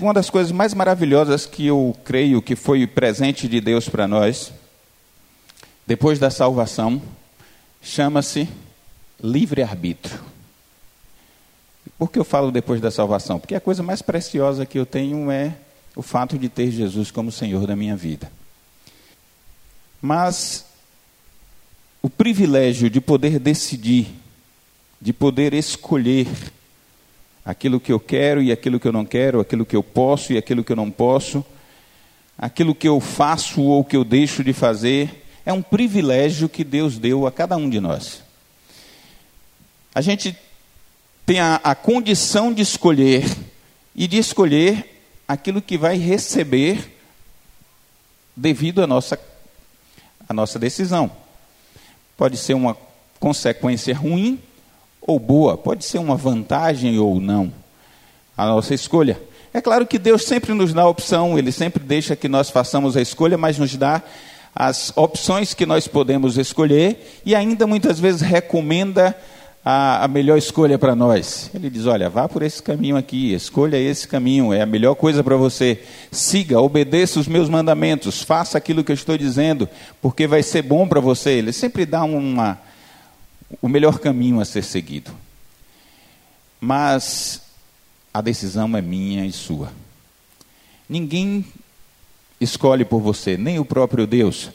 Uma das coisas mais maravilhosas que eu creio que foi presente de Deus para nós, depois da salvação, chama-se livre-arbítrio. Por que eu falo depois da salvação? Porque a coisa mais preciosa que eu tenho é o fato de ter Jesus como Senhor da minha vida. Mas o privilégio de poder decidir, de poder escolher aquilo que eu quero e aquilo que eu não quero, aquilo que eu posso e aquilo que eu não posso, aquilo que eu faço ou que eu deixo de fazer, é um privilégio que Deus deu a cada um de nós. A gente tem a, a condição de escolher e de escolher aquilo que vai receber devido à nossa, à nossa decisão. Pode ser uma consequência ruim ou boa, pode ser uma vantagem ou não, a nossa escolha. É claro que Deus sempre nos dá a opção, Ele sempre deixa que nós façamos a escolha, mas nos dá as opções que nós podemos escolher e ainda muitas vezes recomenda a, a melhor escolha para nós. Ele diz: olha, vá por esse caminho aqui, escolha esse caminho, é a melhor coisa para você. Siga, obedeça os meus mandamentos, faça aquilo que eu estou dizendo, porque vai ser bom para você. Ele sempre dá uma, o melhor caminho a ser seguido. Mas a decisão é minha e sua. Ninguém escolhe por você, nem o próprio Deus.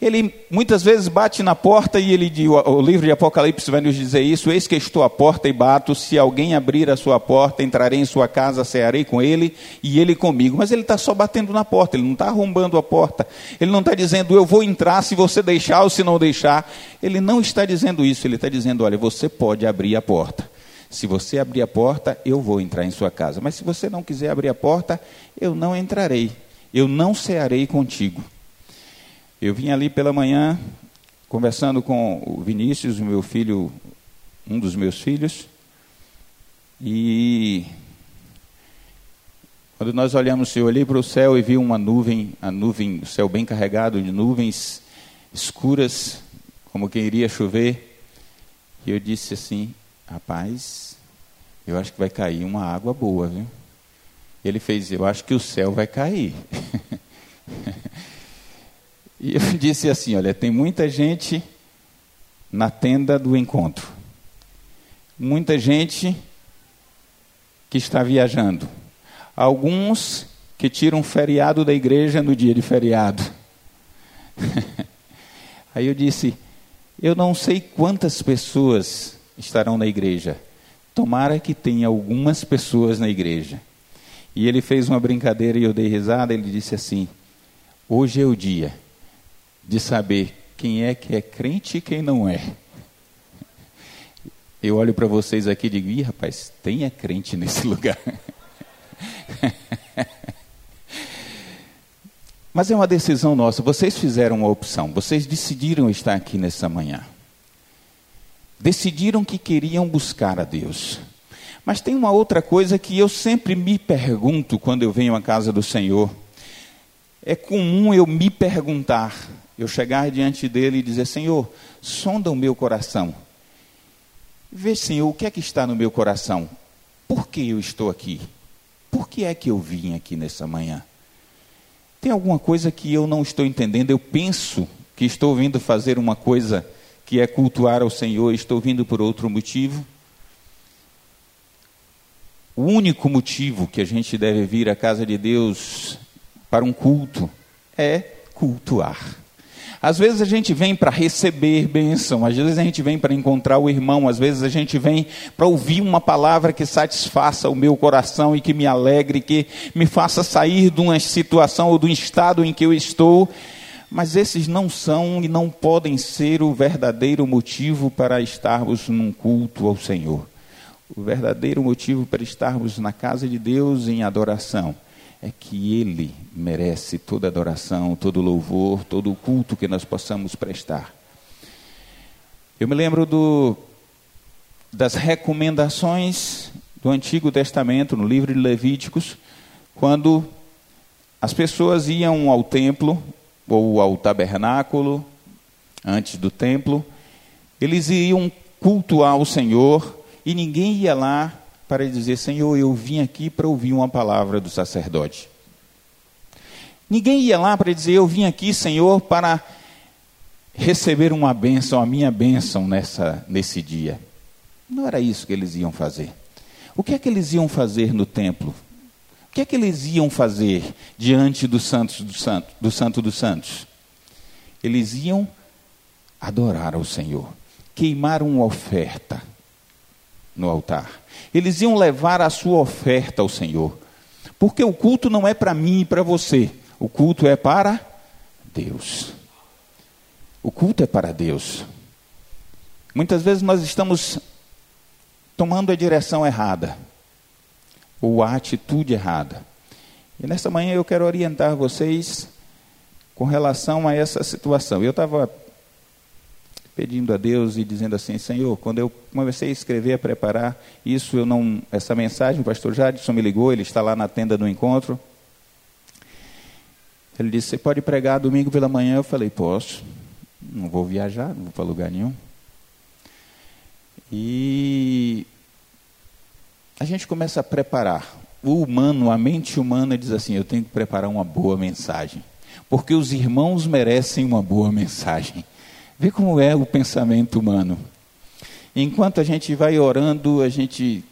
Ele muitas vezes bate na porta e ele o livro de Apocalipse vai nos dizer isso: Eis que estou à porta e bato. Se alguém abrir a sua porta, entrarei em sua casa, cearei com ele e ele comigo. Mas ele está só batendo na porta, ele não está arrombando a porta. Ele não está dizendo eu vou entrar se você deixar ou se não deixar. Ele não está dizendo isso. Ele está dizendo: olha, você pode abrir a porta. Se você abrir a porta, eu vou entrar em sua casa. Mas se você não quiser abrir a porta, eu não entrarei. Eu não cearei contigo. Eu vim ali pela manhã conversando com o Vinícius, meu filho, um dos meus filhos, e quando nós olhamos, eu olhei para o céu e vi uma nuvem, a nuvem, o céu bem carregado de nuvens escuras, como quem iria chover, e eu disse assim, rapaz, eu acho que vai cair uma água boa, viu? Ele fez, eu acho que o céu vai cair. E eu disse assim: olha, tem muita gente na tenda do encontro, muita gente que está viajando, alguns que tiram feriado da igreja no dia de feriado. Aí eu disse: eu não sei quantas pessoas estarão na igreja, tomara que tenha algumas pessoas na igreja. E ele fez uma brincadeira e eu dei risada. Ele disse assim: Hoje é o dia de saber quem é que é crente e quem não é. Eu olho para vocês aqui e digo, ih, rapaz, tem é crente nesse lugar. Mas é uma decisão nossa. Vocês fizeram uma opção. Vocês decidiram estar aqui nessa manhã. Decidiram que queriam buscar a Deus. Mas tem uma outra coisa que eu sempre me pergunto quando eu venho à casa do Senhor. É comum eu me perguntar eu chegar diante dele e dizer: Senhor, sonda o meu coração. Vê, Senhor, o que é que está no meu coração? Por que eu estou aqui? Por que é que eu vim aqui nessa manhã? Tem alguma coisa que eu não estou entendendo? Eu penso que estou vindo fazer uma coisa que é cultuar ao Senhor estou vindo por outro motivo? O único motivo que a gente deve vir à casa de Deus para um culto é cultuar. Às vezes a gente vem para receber bênção, às vezes a gente vem para encontrar o irmão, às vezes a gente vem para ouvir uma palavra que satisfaça o meu coração e que me alegre, que me faça sair de uma situação ou do estado em que eu estou. Mas esses não são e não podem ser o verdadeiro motivo para estarmos num culto ao Senhor. O verdadeiro motivo para estarmos na casa de Deus em adoração é que Ele merece toda adoração, todo louvor, todo o culto que nós possamos prestar. Eu me lembro do, das recomendações do Antigo Testamento, no livro de Levíticos, quando as pessoas iam ao templo ou ao tabernáculo, antes do templo, eles iam cultuar o Senhor e ninguém ia lá para dizer: Senhor, eu vim aqui para ouvir uma palavra do sacerdote. Ninguém ia lá para dizer: Eu vim aqui, Senhor, para receber uma bênção, a minha bênção nessa, nesse dia. Não era isso que eles iam fazer. O que é que eles iam fazer no templo? O que é que eles iam fazer diante do santo do santo, do santo dos santos? Eles iam adorar ao Senhor, queimar uma oferta no altar. Eles iam levar a sua oferta ao Senhor. Porque o culto não é para mim e para você. O culto é para Deus. O culto é para Deus. Muitas vezes nós estamos tomando a direção errada, ou a atitude errada. E nesta manhã eu quero orientar vocês com relação a essa situação. Eu estava pedindo a Deus e dizendo assim, Senhor, quando eu comecei a escrever, a preparar isso, eu não, essa mensagem, o pastor Jadson me ligou, ele está lá na tenda do encontro. Ele disse, você pode pregar domingo pela manhã? Eu falei, posso não vou viajar, não vou para lugar nenhum. E a gente começa a preparar. O humano, a mente humana diz assim: eu tenho que preparar uma boa mensagem. Porque os irmãos merecem uma boa mensagem. Vê como é o pensamento humano. Enquanto a gente vai orando, a gente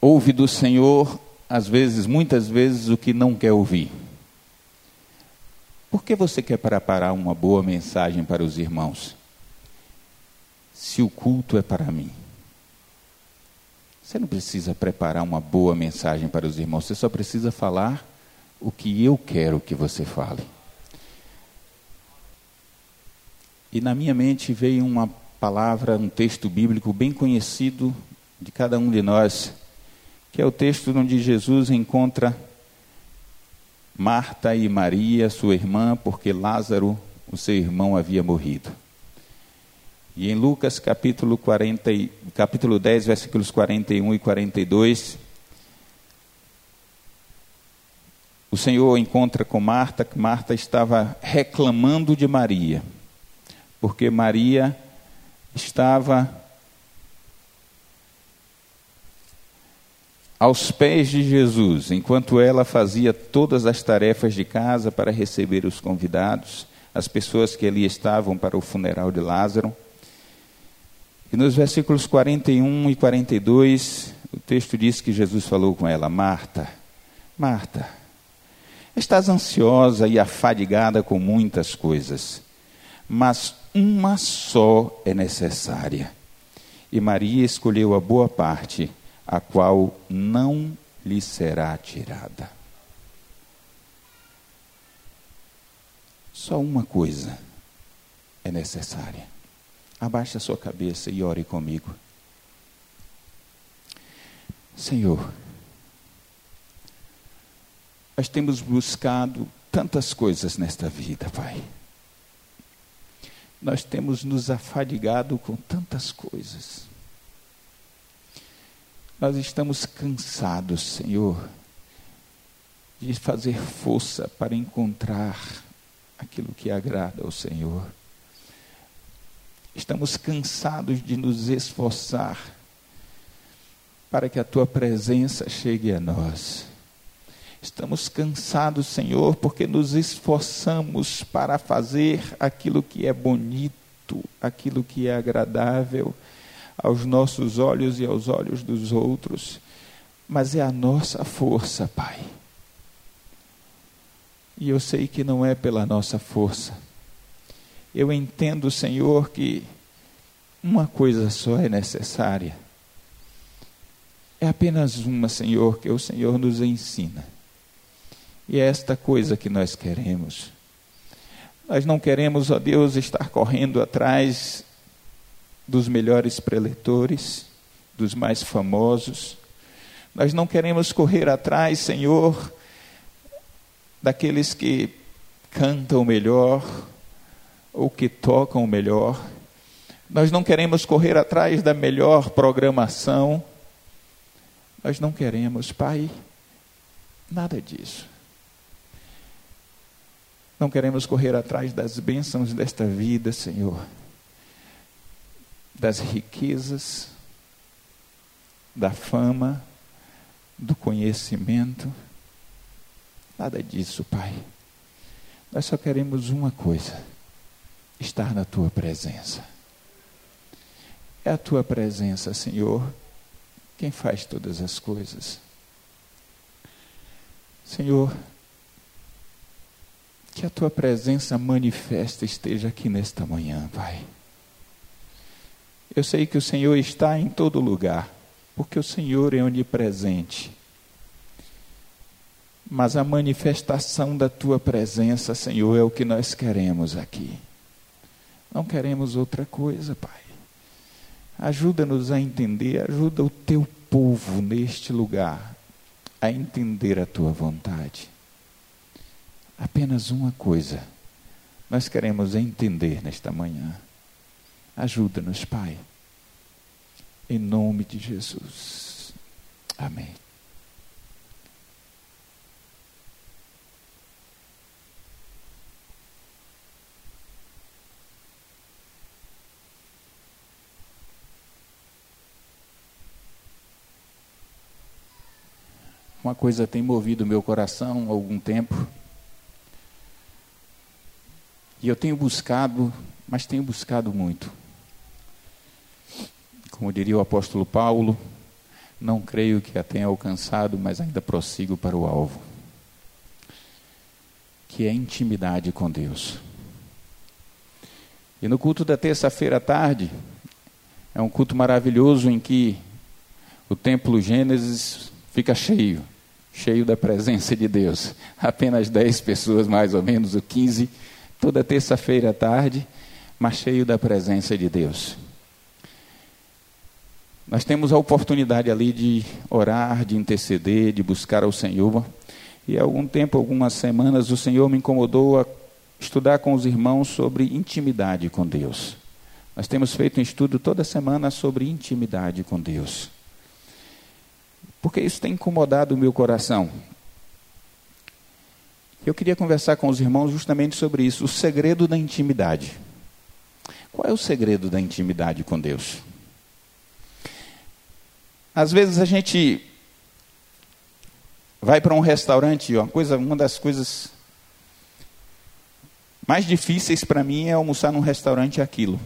ouve do Senhor, às vezes, muitas vezes, o que não quer ouvir. Por que você quer preparar uma boa mensagem para os irmãos? Se o culto é para mim. Você não precisa preparar uma boa mensagem para os irmãos, você só precisa falar o que eu quero que você fale. E na minha mente veio uma palavra, um texto bíblico bem conhecido de cada um de nós, que é o texto onde Jesus encontra Marta e Maria, sua irmã, porque Lázaro, o seu irmão, havia morrido. E em Lucas capítulo, 40, capítulo 10, versículos 41 e 42, o Senhor encontra com Marta, que Marta estava reclamando de Maria, porque Maria estava aos pés de Jesus, enquanto ela fazia todas as tarefas de casa para receber os convidados, as pessoas que ali estavam para o funeral de Lázaro. E nos versículos 41 e 42, o texto diz que Jesus falou com ela: Marta, Marta, estás ansiosa e afadigada com muitas coisas, mas uma só é necessária. E Maria escolheu a boa parte a qual não lhe será tirada. Só uma coisa é necessária. Abaixe a sua cabeça e ore comigo. Senhor, nós temos buscado tantas coisas nesta vida, Pai. Nós temos nos afadigado com tantas coisas. Nós estamos cansados, Senhor, de fazer força para encontrar aquilo que agrada ao Senhor. Estamos cansados de nos esforçar para que a tua presença chegue a nós. Estamos cansados, Senhor, porque nos esforçamos para fazer aquilo que é bonito, aquilo que é agradável aos nossos olhos e aos olhos dos outros, mas é a nossa força, Pai. E eu sei que não é pela nossa força. Eu entendo, Senhor, que uma coisa só é necessária. É apenas uma, Senhor, que o Senhor nos ensina. E é esta coisa que nós queremos. Nós não queremos, ó Deus, estar correndo atrás dos melhores preletores, dos mais famosos. Nós não queremos correr atrás, Senhor, daqueles que cantam melhor ou que tocam melhor. Nós não queremos correr atrás da melhor programação. Nós não queremos, Pai, nada disso. Não queremos correr atrás das bênçãos desta vida, Senhor das riquezas, da fama, do conhecimento. Nada disso, Pai. Nós só queremos uma coisa: estar na tua presença. É a tua presença, Senhor, quem faz todas as coisas. Senhor, que a tua presença manifesta esteja aqui nesta manhã, Pai. Eu sei que o Senhor está em todo lugar, porque o Senhor é onipresente. Mas a manifestação da tua presença, Senhor, é o que nós queremos aqui. Não queremos outra coisa, Pai. Ajuda-nos a entender, ajuda o teu povo neste lugar a entender a tua vontade. Apenas uma coisa nós queremos entender nesta manhã. Ajuda-nos, Pai. Em nome de Jesus. Amém. Uma coisa tem movido meu coração há algum tempo. E eu tenho buscado, mas tenho buscado muito. Como diria o apóstolo Paulo, não creio que a tenha alcançado, mas ainda prossigo para o alvo. Que é intimidade com Deus. E no culto da terça-feira à tarde, é um culto maravilhoso em que o templo Gênesis fica cheio, cheio da presença de Deus. Apenas 10 pessoas, mais ou menos, ou 15, toda terça-feira à tarde, mas cheio da presença de Deus. Nós temos a oportunidade ali de orar, de interceder, de buscar ao Senhor. E há algum tempo, algumas semanas, o Senhor me incomodou a estudar com os irmãos sobre intimidade com Deus. Nós temos feito um estudo toda semana sobre intimidade com Deus. Porque isso tem incomodado o meu coração. Eu queria conversar com os irmãos justamente sobre isso, o segredo da intimidade. Qual é o segredo da intimidade com Deus? Às vezes a gente vai para um restaurante, uma coisa, uma das coisas mais difíceis para mim é almoçar num restaurante aquilo.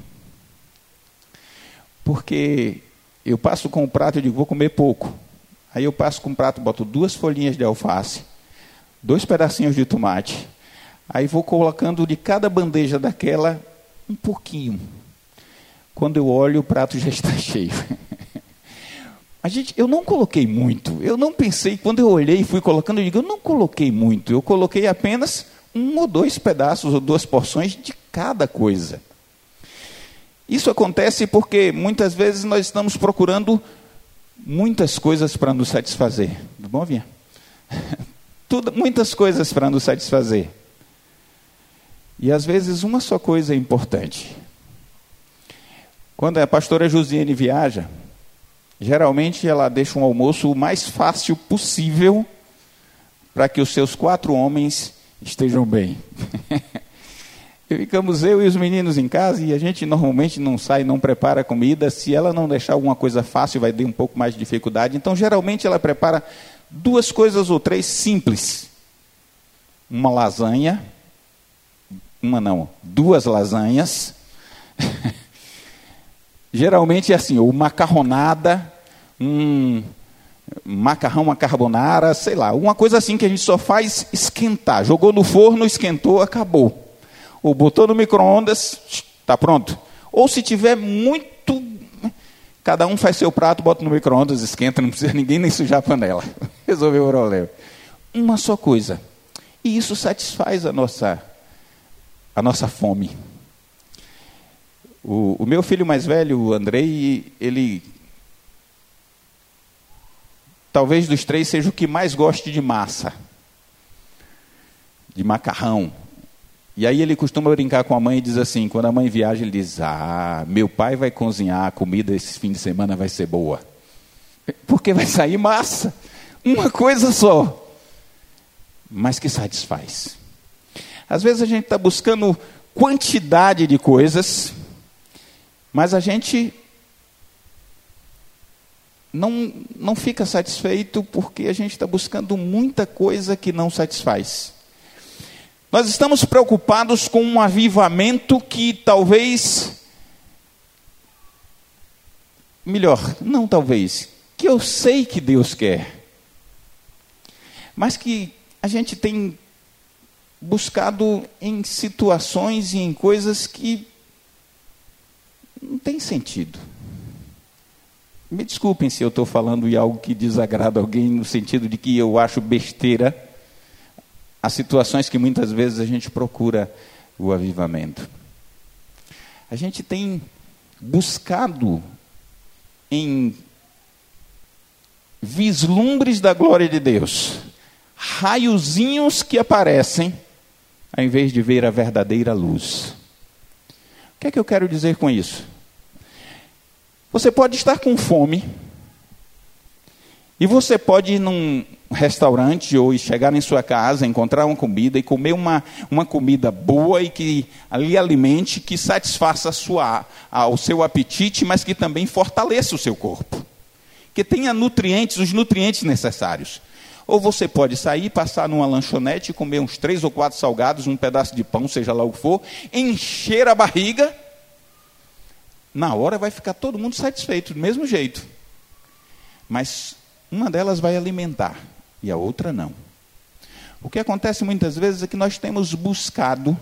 Porque eu passo com o prato e digo, vou comer pouco. Aí eu passo com um prato, boto duas folhinhas de alface, dois pedacinhos de tomate. Aí vou colocando de cada bandeja daquela um pouquinho. Quando eu olho, o prato já está cheio. A gente, eu não coloquei muito. Eu não pensei, quando eu olhei e fui colocando, eu digo, eu não coloquei muito. Eu coloquei apenas um ou dois pedaços ou duas porções de cada coisa. Isso acontece porque muitas vezes nós estamos procurando muitas coisas para nos satisfazer. Tudo bom, Vinha? Tudo, muitas coisas para nos satisfazer. E às vezes uma só coisa é importante. Quando a pastora Josiane viaja, geralmente ela deixa um almoço o mais fácil possível para que os seus quatro homens estejam bem. Ficamos eu e os meninos em casa e a gente normalmente não sai, não prepara comida. Se ela não deixar alguma coisa fácil, vai ter um pouco mais de dificuldade. Então, geralmente, ela prepara duas coisas ou três simples: uma lasanha, uma não, duas lasanhas. geralmente é assim, ou macarronada, um macarrão, uma carbonara, sei lá, uma coisa assim que a gente só faz esquentar. Jogou no forno, esquentou, acabou ou botou no micro-ondas, está pronto. Ou se tiver muito. Cada um faz seu prato, bota no micro-ondas, esquenta, não precisa ninguém nem sujar a panela. Resolveu o problema. Uma só coisa. E isso satisfaz a nossa, a nossa fome. O, o meu filho mais velho, o Andrei, ele. Talvez dos três seja o que mais goste de massa, de macarrão. E aí ele costuma brincar com a mãe e diz assim, quando a mãe viaja, ele diz, ah, meu pai vai cozinhar, a comida esse fim de semana vai ser boa. Porque vai sair massa. Uma coisa só. Mas que satisfaz. Às vezes a gente está buscando quantidade de coisas, mas a gente não, não fica satisfeito porque a gente está buscando muita coisa que não satisfaz. Nós estamos preocupados com um avivamento que talvez. Melhor, não talvez, que eu sei que Deus quer, mas que a gente tem buscado em situações e em coisas que não tem sentido. Me desculpem se eu estou falando em algo que desagrada alguém, no sentido de que eu acho besteira as situações que muitas vezes a gente procura o avivamento. A gente tem buscado em vislumbres da glória de Deus, raiozinhos que aparecem, ao invés de ver a verdadeira luz. O que é que eu quero dizer com isso? Você pode estar com fome, e você pode ir num restaurante ou chegar em sua casa, encontrar uma comida e comer uma, uma comida boa e que ali alimente, que satisfaça a sua, a, o seu apetite, mas que também fortaleça o seu corpo. Que tenha nutrientes, os nutrientes necessários. Ou você pode sair, passar numa lanchonete, comer uns três ou quatro salgados, um pedaço de pão, seja lá o que for, encher a barriga. Na hora vai ficar todo mundo satisfeito, do mesmo jeito. Mas uma delas vai alimentar e a outra não. O que acontece muitas vezes é que nós temos buscado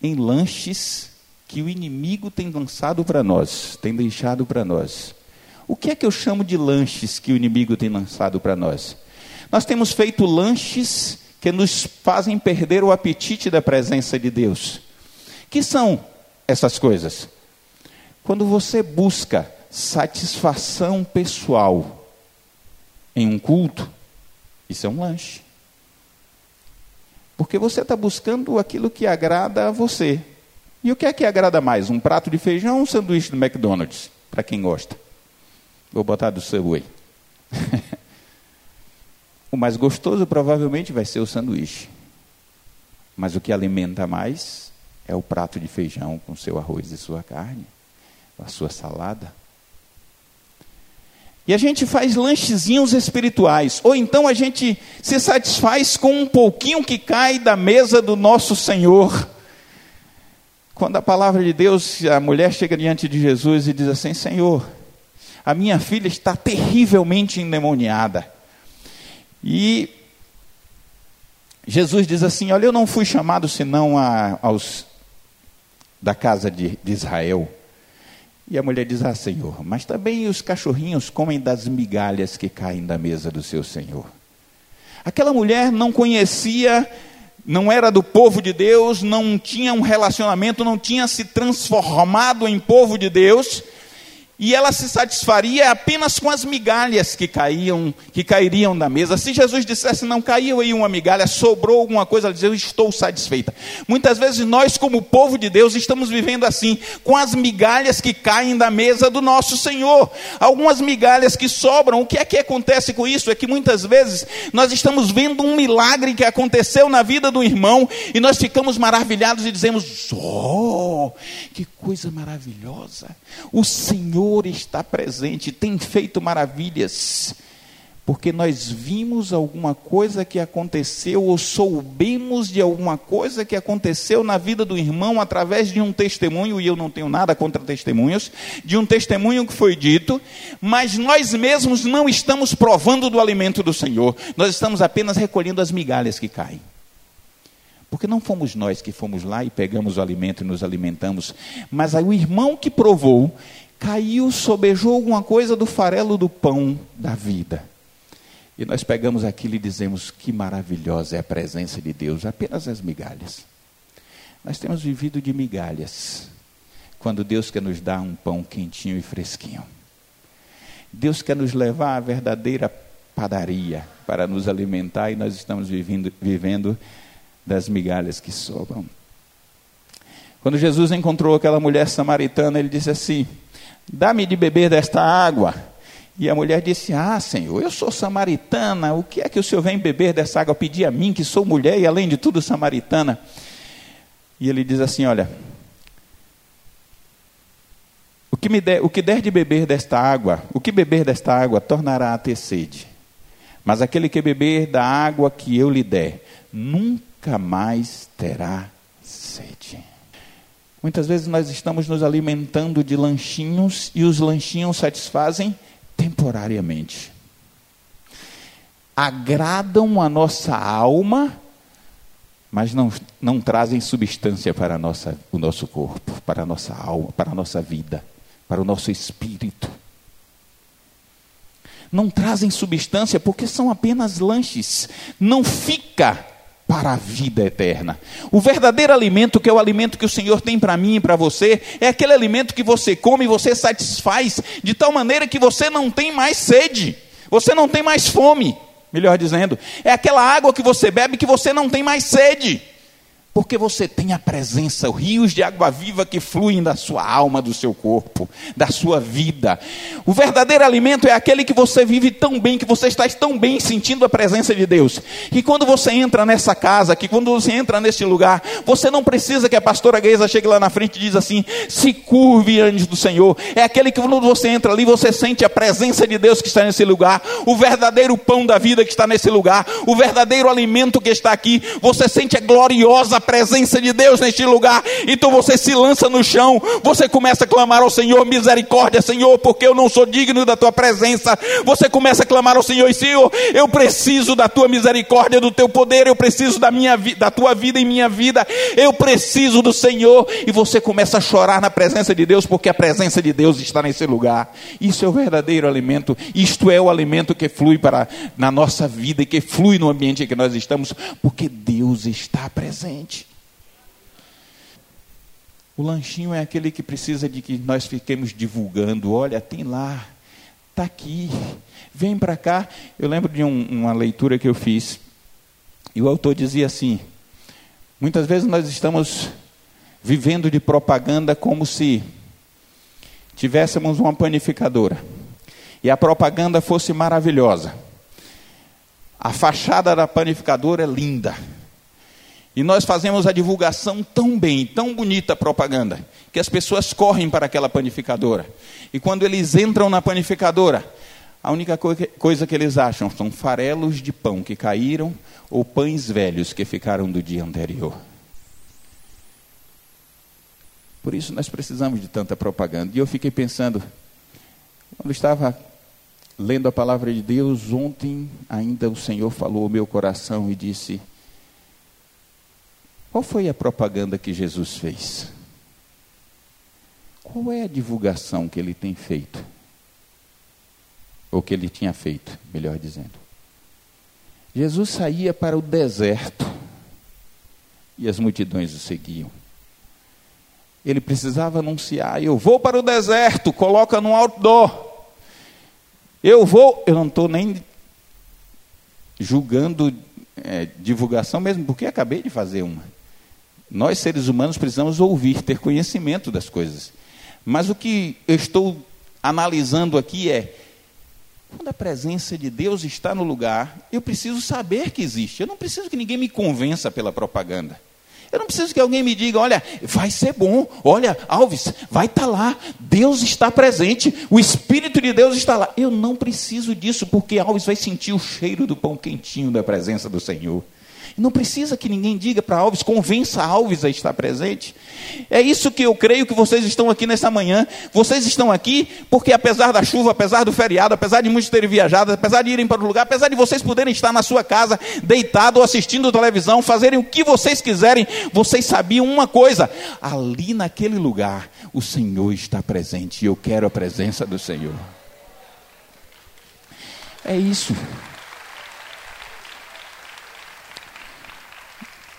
em lanches que o inimigo tem lançado para nós, tem deixado para nós. O que é que eu chamo de lanches que o inimigo tem lançado para nós? Nós temos feito lanches que nos fazem perder o apetite da presença de Deus. Que são essas coisas? Quando você busca satisfação pessoal em um culto, isso é um lanche. Porque você está buscando aquilo que agrada a você. E o que é que agrada mais? Um prato de feijão ou um sanduíche do McDonald's? Para quem gosta. Vou botar do Subway. o mais gostoso provavelmente vai ser o sanduíche. Mas o que alimenta mais é o prato de feijão com seu arroz e sua carne, a sua salada. E a gente faz lanchezinhos espirituais. Ou então a gente se satisfaz com um pouquinho que cai da mesa do nosso Senhor. Quando a palavra de Deus, a mulher chega diante de Jesus e diz assim: Senhor, a minha filha está terrivelmente endemoniada. E Jesus diz assim: Olha, eu não fui chamado senão a, aos da casa de, de Israel. E a mulher diz: Ah, Senhor, mas também os cachorrinhos comem das migalhas que caem da mesa do seu Senhor. Aquela mulher não conhecia, não era do povo de Deus, não tinha um relacionamento, não tinha se transformado em povo de Deus, e ela se satisfaria apenas com as migalhas que caíam, que cairiam da mesa. Se Jesus dissesse não caiu aí uma migalha, sobrou alguma coisa, ela dizia eu estou satisfeita. Muitas vezes nós, como povo de Deus, estamos vivendo assim, com as migalhas que caem da mesa do nosso Senhor. Algumas migalhas que sobram. O que é que acontece com isso? É que muitas vezes nós estamos vendo um milagre que aconteceu na vida do irmão e nós ficamos maravilhados e dizemos: "Oh, que coisa maravilhosa! O Senhor Senhor está presente, tem feito maravilhas, porque nós vimos alguma coisa que aconteceu, ou soubemos de alguma coisa que aconteceu na vida do irmão através de um testemunho, e eu não tenho nada contra testemunhos, de um testemunho que foi dito, mas nós mesmos não estamos provando do alimento do Senhor, nós estamos apenas recolhendo as migalhas que caem. Porque não fomos nós que fomos lá e pegamos o alimento e nos alimentamos, mas aí o irmão que provou caiu, sobejou alguma coisa do farelo do pão da vida. E nós pegamos aquilo e dizemos: que maravilhosa é a presença de Deus, apenas as migalhas. Nós temos vivido de migalhas, quando Deus quer nos dar um pão quentinho e fresquinho. Deus quer nos levar à verdadeira padaria para nos alimentar e nós estamos vivendo, vivendo das migalhas que sobram. Quando Jesus encontrou aquela mulher samaritana, ele disse assim: Dá-me de beber desta água. E a mulher disse: Ah, Senhor, eu sou samaritana, o que é que o Senhor vem beber dessa água? Pedir a mim, que sou mulher e além de tudo samaritana. E ele diz assim: Olha, o que, me der, o que der de beber desta água, o que beber desta água tornará a ter sede. Mas aquele que beber da água que eu lhe der, nunca mais terá sede. Muitas vezes nós estamos nos alimentando de lanchinhos e os lanchinhos satisfazem temporariamente. Agradam a nossa alma, mas não, não trazem substância para nossa, o nosso corpo, para a nossa alma, para a nossa vida, para o nosso espírito. Não trazem substância porque são apenas lanches. Não fica para a vida eterna. O verdadeiro alimento, que é o alimento que o Senhor tem para mim e para você, é aquele alimento que você come e você satisfaz de tal maneira que você não tem mais sede, você não tem mais fome, melhor dizendo. É aquela água que você bebe que você não tem mais sede porque você tem a presença, rios de água viva que fluem da sua alma, do seu corpo, da sua vida. O verdadeiro alimento é aquele que você vive tão bem, que você está tão bem sentindo a presença de Deus, que quando você entra nessa casa, que quando você entra nesse lugar, você não precisa que a pastora Geisa chegue lá na frente e diz assim: se curve antes do Senhor. É aquele que quando você entra ali, você sente a presença de Deus que está nesse lugar, o verdadeiro pão da vida que está nesse lugar, o verdadeiro alimento que está aqui. Você sente a gloriosa presença de Deus neste lugar. Então você se lança no chão, você começa a clamar ao Senhor, misericórdia, Senhor, porque eu não sou digno da tua presença. Você começa a clamar ao Senhor, e Senhor, eu preciso da tua misericórdia, do teu poder, eu preciso da minha da tua vida em minha vida. Eu preciso do Senhor, e você começa a chorar na presença de Deus, porque a presença de Deus está nesse lugar. Isso é o verdadeiro alimento. Isto é o alimento que flui para na nossa vida e que flui no ambiente em que nós estamos, porque Deus está presente. O lanchinho é aquele que precisa de que nós fiquemos divulgando. Olha, tem lá, está aqui, vem para cá. Eu lembro de um, uma leitura que eu fiz, e o autor dizia assim: muitas vezes nós estamos vivendo de propaganda como se tivéssemos uma panificadora e a propaganda fosse maravilhosa. A fachada da panificadora é linda e nós fazemos a divulgação tão bem, tão bonita a propaganda, que as pessoas correm para aquela panificadora. E quando eles entram na panificadora, a única coisa que eles acham são farelos de pão que caíram ou pães velhos que ficaram do dia anterior. Por isso nós precisamos de tanta propaganda. E eu fiquei pensando, quando estava lendo a palavra de Deus, ontem ainda o Senhor falou ao meu coração e disse: qual foi a propaganda que Jesus fez? Qual é a divulgação que ele tem feito? Ou que ele tinha feito, melhor dizendo. Jesus saía para o deserto e as multidões o seguiam. Ele precisava anunciar: Eu vou para o deserto, coloca no outdoor. Eu vou, eu não estou nem julgando é, divulgação mesmo, porque acabei de fazer uma. Nós, seres humanos, precisamos ouvir, ter conhecimento das coisas. Mas o que eu estou analisando aqui é: quando a presença de Deus está no lugar, eu preciso saber que existe. Eu não preciso que ninguém me convença pela propaganda. Eu não preciso que alguém me diga: olha, vai ser bom, olha, Alves, vai estar tá lá, Deus está presente, o Espírito de Deus está lá. Eu não preciso disso, porque Alves vai sentir o cheiro do pão quentinho da presença do Senhor. Não precisa que ninguém diga para Alves, convença Alves a estar presente. É isso que eu creio que vocês estão aqui nessa manhã. Vocês estão aqui porque, apesar da chuva, apesar do feriado, apesar de muitos terem viajado, apesar de irem para o lugar, apesar de vocês poderem estar na sua casa, deitado, assistindo televisão, fazerem o que vocês quiserem, vocês sabiam uma coisa: ali naquele lugar, o Senhor está presente e eu quero a presença do Senhor. É isso.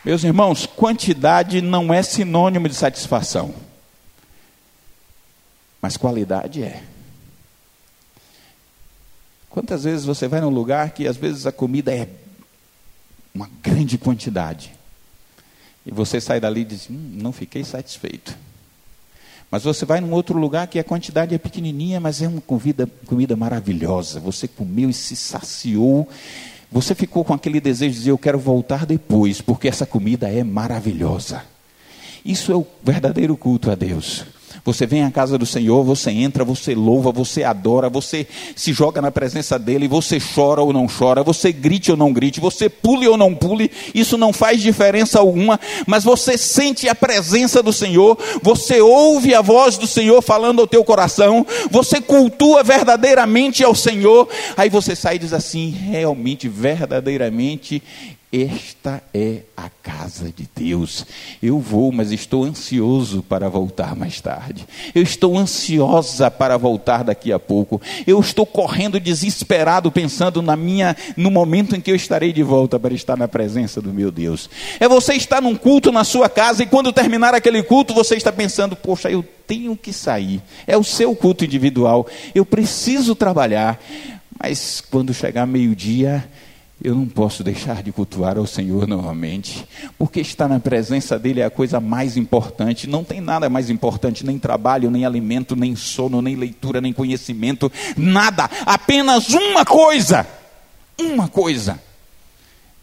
Meus irmãos, quantidade não é sinônimo de satisfação, mas qualidade é. Quantas vezes você vai num lugar que às vezes a comida é uma grande quantidade, e você sai dali e diz: hum, não fiquei satisfeito. Mas você vai num outro lugar que a quantidade é pequenininha, mas é uma comida, comida maravilhosa. Você comeu e se saciou você ficou com aquele desejo de dizer: Eu quero voltar depois, porque essa comida é maravilhosa. Isso é o verdadeiro culto a Deus. Você vem à casa do Senhor, você entra, você louva, você adora, você se joga na presença dele, você chora ou não chora, você grite ou não grite, você pule ou não pule, isso não faz diferença alguma, mas você sente a presença do Senhor, você ouve a voz do Senhor falando ao teu coração, você cultua verdadeiramente ao Senhor, aí você sai e diz assim: realmente, verdadeiramente, esta é a casa de Deus. Eu vou, mas estou ansioso para voltar mais tarde. Eu estou ansiosa para voltar daqui a pouco. Eu estou correndo desesperado pensando na minha no momento em que eu estarei de volta para estar na presença do meu Deus. É você estar num culto na sua casa e quando terminar aquele culto você está pensando: "Poxa, eu tenho que sair". É o seu culto individual. Eu preciso trabalhar. Mas quando chegar meio-dia, eu não posso deixar de cultuar ao Senhor novamente, porque estar na presença dEle é a coisa mais importante. Não tem nada mais importante, nem trabalho, nem alimento, nem sono, nem leitura, nem conhecimento, nada. Apenas uma coisa. Uma coisa.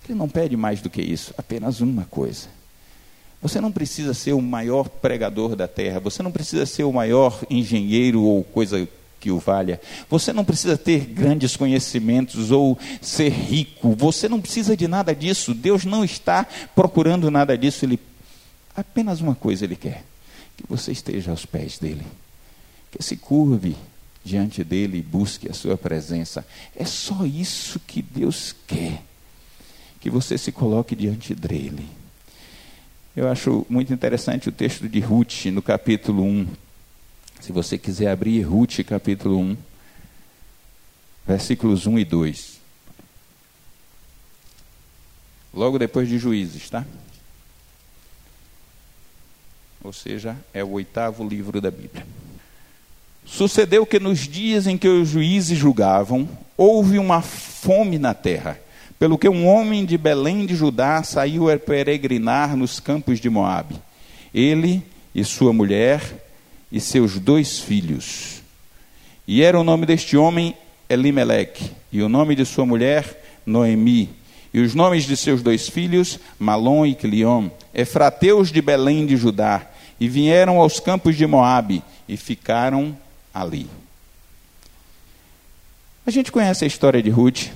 Ele não pede mais do que isso, apenas uma coisa. Você não precisa ser o maior pregador da terra, você não precisa ser o maior engenheiro ou coisa que o valha. Você não precisa ter grandes conhecimentos ou ser rico. Você não precisa de nada disso. Deus não está procurando nada disso. Ele apenas uma coisa ele quer: que você esteja aos pés dele, que se curve diante dele e busque a sua presença. É só isso que Deus quer. Que você se coloque diante dele. Eu acho muito interessante o texto de Ruth, no capítulo 1. Se você quiser abrir Ruth capítulo 1, versículos 1 e 2. Logo depois de Juízes, tá? Ou seja, é o oitavo livro da Bíblia. Sucedeu que nos dias em que os juízes julgavam, houve uma fome na terra, pelo que um homem de Belém de Judá saiu a peregrinar nos campos de Moabe. Ele e sua mulher e seus dois filhos. E era o nome deste homem Elimeleque, e o nome de sua mulher Noemi, e os nomes de seus dois filhos Malom e Quilion, efrateus de Belém de Judá, e vieram aos campos de Moabe e ficaram ali. A gente conhece a história de Ruth,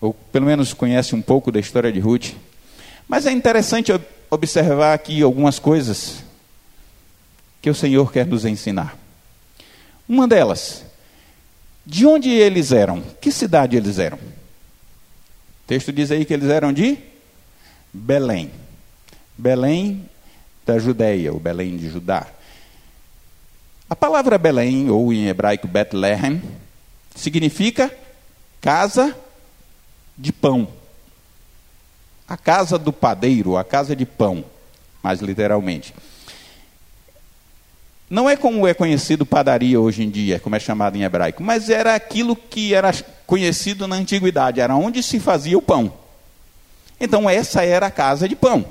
ou pelo menos conhece um pouco da história de Ruth, mas é interessante observar aqui algumas coisas que o Senhor quer nos ensinar. Uma delas, de onde eles eram? Que cidade eles eram? O texto diz aí que eles eram de Belém. Belém da Judéia, ou Belém de Judá. A palavra Belém, ou em hebraico Bethlehem, significa casa de pão. A casa do padeiro, a casa de pão, mais literalmente. Não é como é conhecido padaria hoje em dia, como é chamado em hebraico, mas era aquilo que era conhecido na antiguidade, era onde se fazia o pão. Então essa era a casa de pão.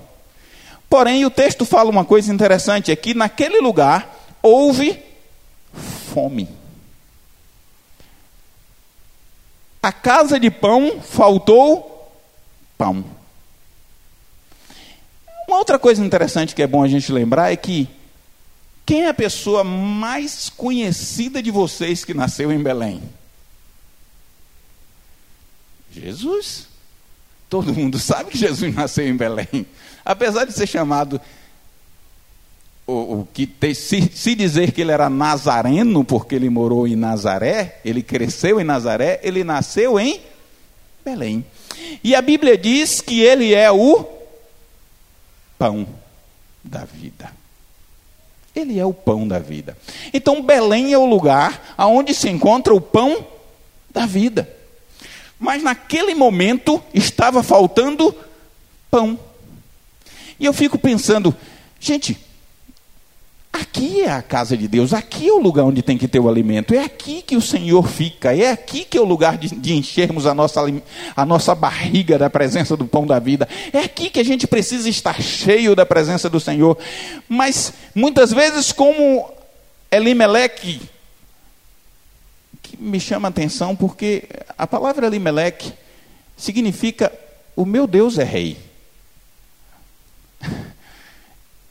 Porém, o texto fala uma coisa interessante: é que naquele lugar houve fome. A casa de pão faltou pão. Uma outra coisa interessante que é bom a gente lembrar é que quem é a pessoa mais conhecida de vocês que nasceu em Belém? Jesus. Todo mundo sabe que Jesus nasceu em Belém. Apesar de ser chamado, o, o que te, se, se dizer que ele era nazareno, porque ele morou em Nazaré, ele cresceu em Nazaré, ele nasceu em Belém. E a Bíblia diz que ele é o pão da vida. Ele é o pão da vida. Então Belém é o lugar aonde se encontra o pão da vida. Mas naquele momento estava faltando pão. E eu fico pensando, gente, Aqui é a casa de Deus, aqui é o lugar onde tem que ter o alimento, é aqui que o Senhor fica, é aqui que é o lugar de, de, enchermos a nossa, a nossa barriga da presença do pão da vida, é aqui que a gente precisa estar cheio da presença do Senhor. Mas muitas vezes, como Elimeleque, que me chama a atenção, porque a palavra Elimeleque significa o meu Deus é rei.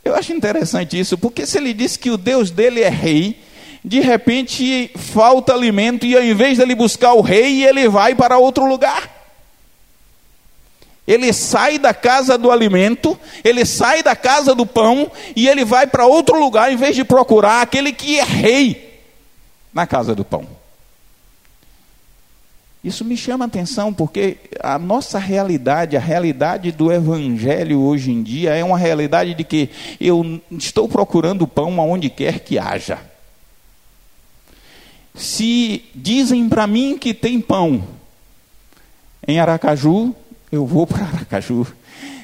Eu, acho interessante isso, porque se ele diz que o Deus dele é rei, de repente falta alimento e ao invés dele buscar o rei, ele vai para outro lugar. Ele sai da casa do alimento, ele sai da casa do pão e ele vai para outro lugar em vez de procurar aquele que é rei na casa do pão. Isso me chama a atenção porque a nossa realidade, a realidade do evangelho hoje em dia é uma realidade de que eu estou procurando pão aonde quer que haja. Se dizem para mim que tem pão em Aracaju, eu vou para Aracaju.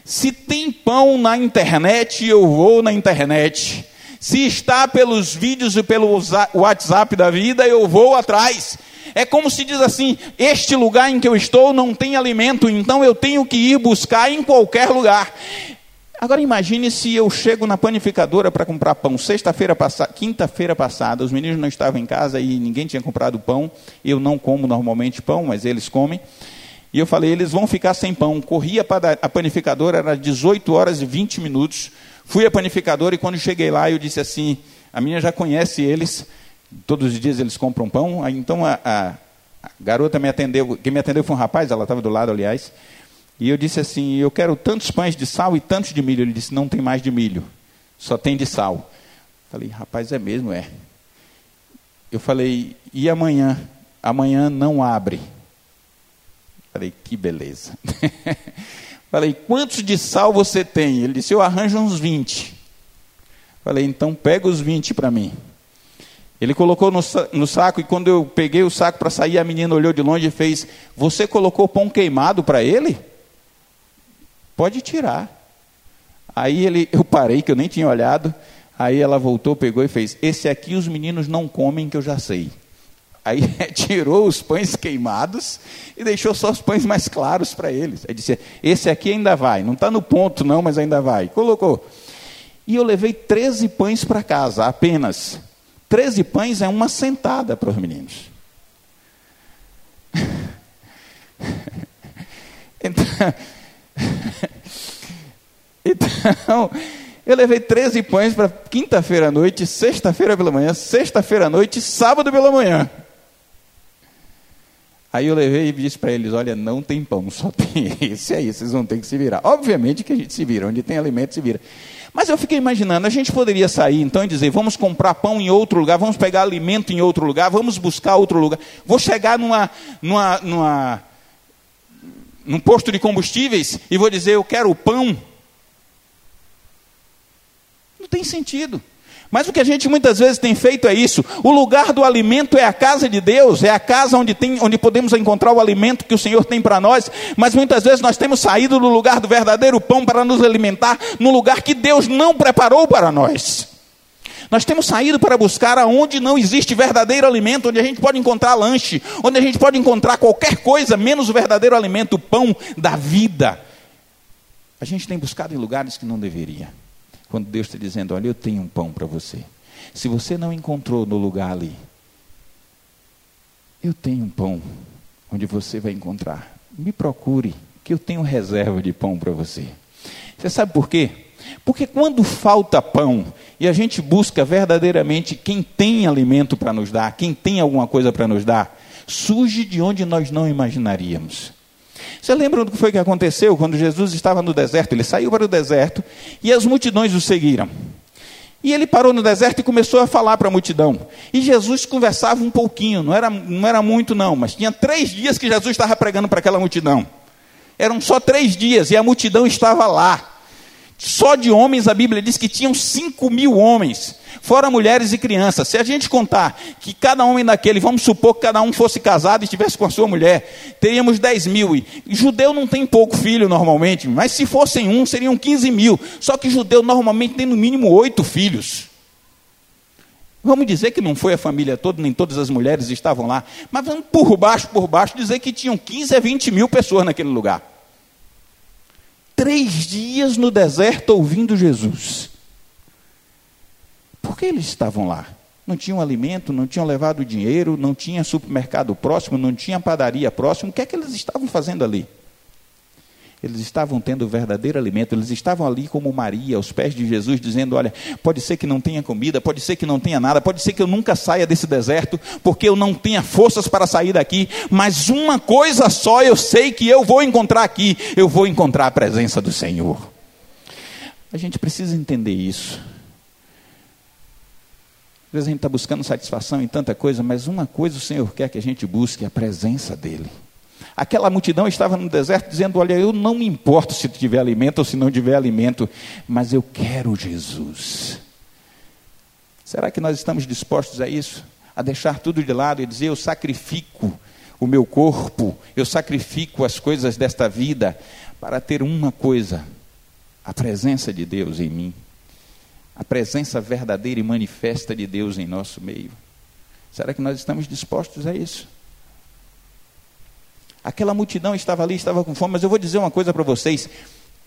Se tem pão na internet, eu vou na internet. Se está pelos vídeos e pelo WhatsApp da vida, eu vou atrás. É como se diz assim: este lugar em que eu estou não tem alimento, então eu tenho que ir buscar em qualquer lugar. Agora imagine se eu chego na panificadora para comprar pão, sexta-feira passada, quinta-feira passada, os meninos não estavam em casa e ninguém tinha comprado pão. Eu não como normalmente pão, mas eles comem. E eu falei, eles vão ficar sem pão. Corria para a panificadora, era 18 horas e 20 minutos. Fui à panificadora e quando cheguei lá, eu disse assim: a minha já conhece eles, todos os dias eles compram pão. Aí, então a, a, a, garota me atendeu, quem me atendeu foi um rapaz, ela estava do lado, aliás. E eu disse assim: eu quero tantos pães de sal e tantos de milho. Ele disse: não tem mais de milho, só tem de sal. Falei, rapaz, é mesmo, é. Eu falei, e amanhã? Amanhã não abre. Falei, que beleza. Falei, quantos de sal você tem? Ele disse, eu arranjo uns 20. Falei, então pega os 20 para mim. Ele colocou no, no, saco e quando eu peguei o saco para sair, a menina olhou de longe e fez: Você colocou pão queimado para ele? Pode tirar. Aí ele, eu parei, que eu nem tinha olhado. Aí ela voltou, pegou e fez: Esse aqui os meninos não comem, que eu já sei. Aí tirou os pães queimados e deixou só os pães mais claros para eles. Aí disse: Esse aqui ainda vai, não está no ponto, não, mas ainda vai. Colocou. E eu levei 13 pães para casa, apenas. 13 pães é uma sentada para os meninos. Então, então eu levei 13 pães para quinta-feira à noite, sexta-feira pela manhã, sexta-feira à noite, sábado pela manhã. Aí eu levei e disse para eles: olha, não tem pão, só tem esse aí, vocês vão ter que se virar. Obviamente que a gente se vira, onde tem alimento se vira. Mas eu fiquei imaginando, a gente poderia sair então e dizer: vamos comprar pão em outro lugar, vamos pegar alimento em outro lugar, vamos buscar outro lugar. Vou chegar numa, numa, numa, num posto de combustíveis e vou dizer: eu quero pão. Não tem sentido. Mas o que a gente muitas vezes tem feito é isso. O lugar do alimento é a casa de Deus, é a casa onde, tem, onde podemos encontrar o alimento que o Senhor tem para nós. Mas muitas vezes nós temos saído do lugar do verdadeiro pão para nos alimentar, no lugar que Deus não preparou para nós. Nós temos saído para buscar aonde não existe verdadeiro alimento, onde a gente pode encontrar lanche, onde a gente pode encontrar qualquer coisa, menos o verdadeiro alimento, o pão da vida. A gente tem buscado em lugares que não deveria. Quando Deus está dizendo: Olha, eu tenho um pão para você. Se você não encontrou no lugar ali, eu tenho um pão onde você vai encontrar. Me procure, que eu tenho reserva de pão para você. Você sabe por quê? Porque quando falta pão e a gente busca verdadeiramente quem tem alimento para nos dar, quem tem alguma coisa para nos dar, surge de onde nós não imaginaríamos. Você lembra do que foi que aconteceu quando Jesus estava no deserto? Ele saiu para o deserto e as multidões o seguiram. E ele parou no deserto e começou a falar para a multidão. E Jesus conversava um pouquinho, não era, não era muito não, mas tinha três dias que Jesus estava pregando para aquela multidão. Eram só três dias e a multidão estava lá. Só de homens a Bíblia diz que tinham cinco mil homens, fora mulheres e crianças. Se a gente contar que cada homem daquele, vamos supor que cada um fosse casado e estivesse com a sua mulher, teríamos dez mil. E judeu não tem pouco filho normalmente, mas se fossem um, seriam quinze mil. Só que judeu normalmente tem no mínimo oito filhos. Vamos dizer que não foi a família toda, nem todas as mulheres estavam lá, mas vamos por baixo, por baixo, dizer que tinham 15 a 20 mil pessoas naquele lugar três dias no deserto ouvindo Jesus. Por que eles estavam lá? Não tinham alimento, não tinham levado dinheiro, não tinha supermercado próximo, não tinha padaria próximo. O que é que eles estavam fazendo ali? Eles estavam tendo verdadeiro alimento, eles estavam ali como Maria, aos pés de Jesus, dizendo: Olha, pode ser que não tenha comida, pode ser que não tenha nada, pode ser que eu nunca saia desse deserto, porque eu não tenha forças para sair daqui, mas uma coisa só eu sei que eu vou encontrar aqui: eu vou encontrar a presença do Senhor. A gente precisa entender isso. Às vezes a gente está buscando satisfação em tanta coisa, mas uma coisa o Senhor quer que a gente busque: a presença dEle. Aquela multidão estava no deserto dizendo: Olha, eu não me importo se tiver alimento ou se não tiver alimento, mas eu quero Jesus. Será que nós estamos dispostos a isso? A deixar tudo de lado e dizer: Eu sacrifico o meu corpo, eu sacrifico as coisas desta vida para ter uma coisa: a presença de Deus em mim, a presença verdadeira e manifesta de Deus em nosso meio. Será que nós estamos dispostos a isso? Aquela multidão estava ali, estava com fome, mas eu vou dizer uma coisa para vocês: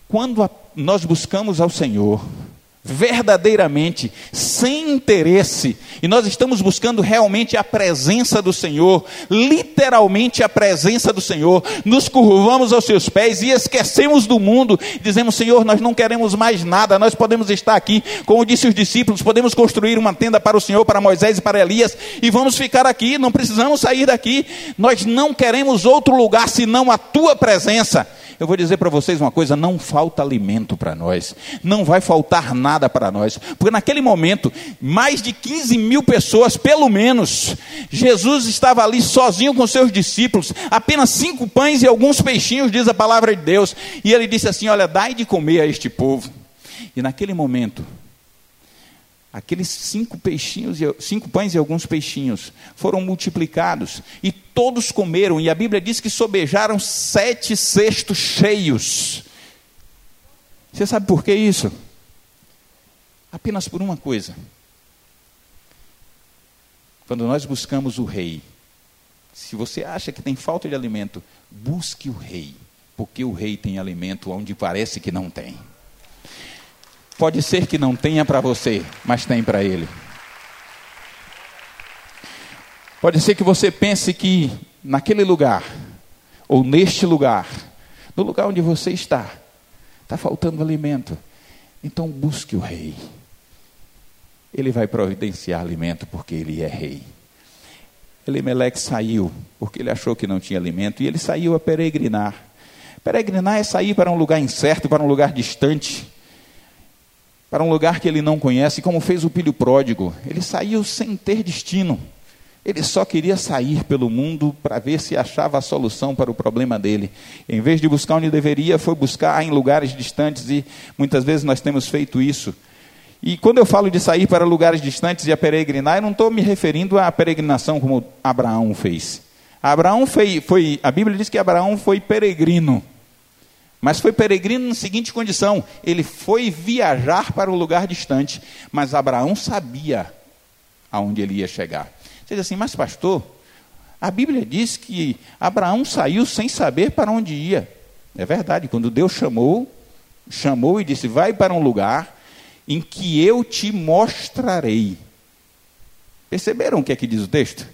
quando a, nós buscamos ao Senhor, verdadeiramente, sem interesse, e nós estamos buscando realmente a presença do Senhor, literalmente a presença do Senhor, nos curvamos aos seus pés e esquecemos do mundo, dizemos: Senhor, nós não queremos mais nada, nós podemos estar aqui, como disse os discípulos, podemos construir uma tenda para o Senhor, para Moisés e para Elias, e vamos ficar aqui, não precisamos sair daqui, nós não queremos outro lugar senão a tua presença. Eu vou dizer para vocês uma coisa: não falta alimento para nós, não vai faltar nada para nós, porque naquele momento, mais de 15 mil pessoas, pelo menos, Jesus estava ali sozinho com seus discípulos, apenas cinco pães e alguns peixinhos, diz a palavra de Deus, e ele disse assim: Olha, dai de comer a este povo. E naquele momento, aqueles cinco peixinhos, cinco pães e alguns peixinhos foram multiplicados e todos comeram. E a Bíblia diz que sobejaram sete cestos cheios. Você sabe por que isso? Apenas por uma coisa. Quando nós buscamos o Rei, se você acha que tem falta de alimento, busque o Rei, porque o Rei tem alimento onde parece que não tem. Pode ser que não tenha para você, mas tem para ele. Pode ser que você pense que naquele lugar, ou neste lugar, no lugar onde você está, está faltando alimento. Então busque o rei. Ele vai providenciar alimento porque ele é rei. Elimeleque saiu porque ele achou que não tinha alimento e ele saiu a peregrinar. Peregrinar é sair para um lugar incerto, para um lugar distante para um lugar que ele não conhece, como fez o filho pródigo. Ele saiu sem ter destino. Ele só queria sair pelo mundo para ver se achava a solução para o problema dele. Em vez de buscar onde deveria, foi buscar em lugares distantes e muitas vezes nós temos feito isso. E quando eu falo de sair para lugares distantes e a peregrinar, eu não estou me referindo à peregrinação como Abraão fez. Abraão foi, foi, a Bíblia diz que Abraão foi peregrino. Mas foi peregrino na seguinte condição: ele foi viajar para um lugar distante, mas Abraão sabia aonde ele ia chegar. Você diz assim, mas pastor, a Bíblia diz que Abraão saiu sem saber para onde ia. É verdade, quando Deus chamou, chamou e disse: Vai para um lugar em que eu te mostrarei. Perceberam o que é que diz o texto?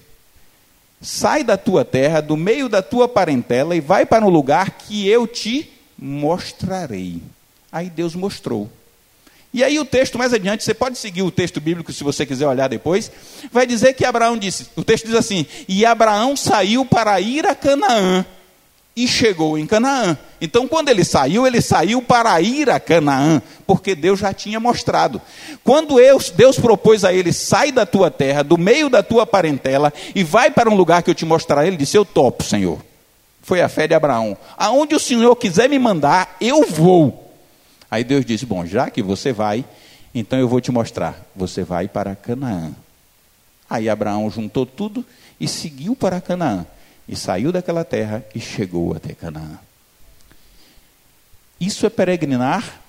Sai da tua terra, do meio da tua parentela, e vai para um lugar que eu te mostrarei. Aí Deus mostrou. E aí o texto mais adiante, você pode seguir o texto bíblico se você quiser olhar depois, vai dizer que Abraão disse, o texto diz assim: "E Abraão saiu para ir a Canaã e chegou em Canaã". Então, quando ele saiu, ele saiu para ir a Canaã, porque Deus já tinha mostrado. Quando Deus, propôs a ele: "Sai da tua terra, do meio da tua parentela e vai para um lugar que eu te mostrarei", ele disse: "Eu topo, Senhor". Foi a fé de Abraão. Aonde o Senhor quiser me mandar, eu vou. Aí Deus disse: Bom, já que você vai, então eu vou te mostrar. Você vai para Canaã. Aí Abraão juntou tudo e seguiu para Canaã. E saiu daquela terra e chegou até Canaã. Isso é peregrinar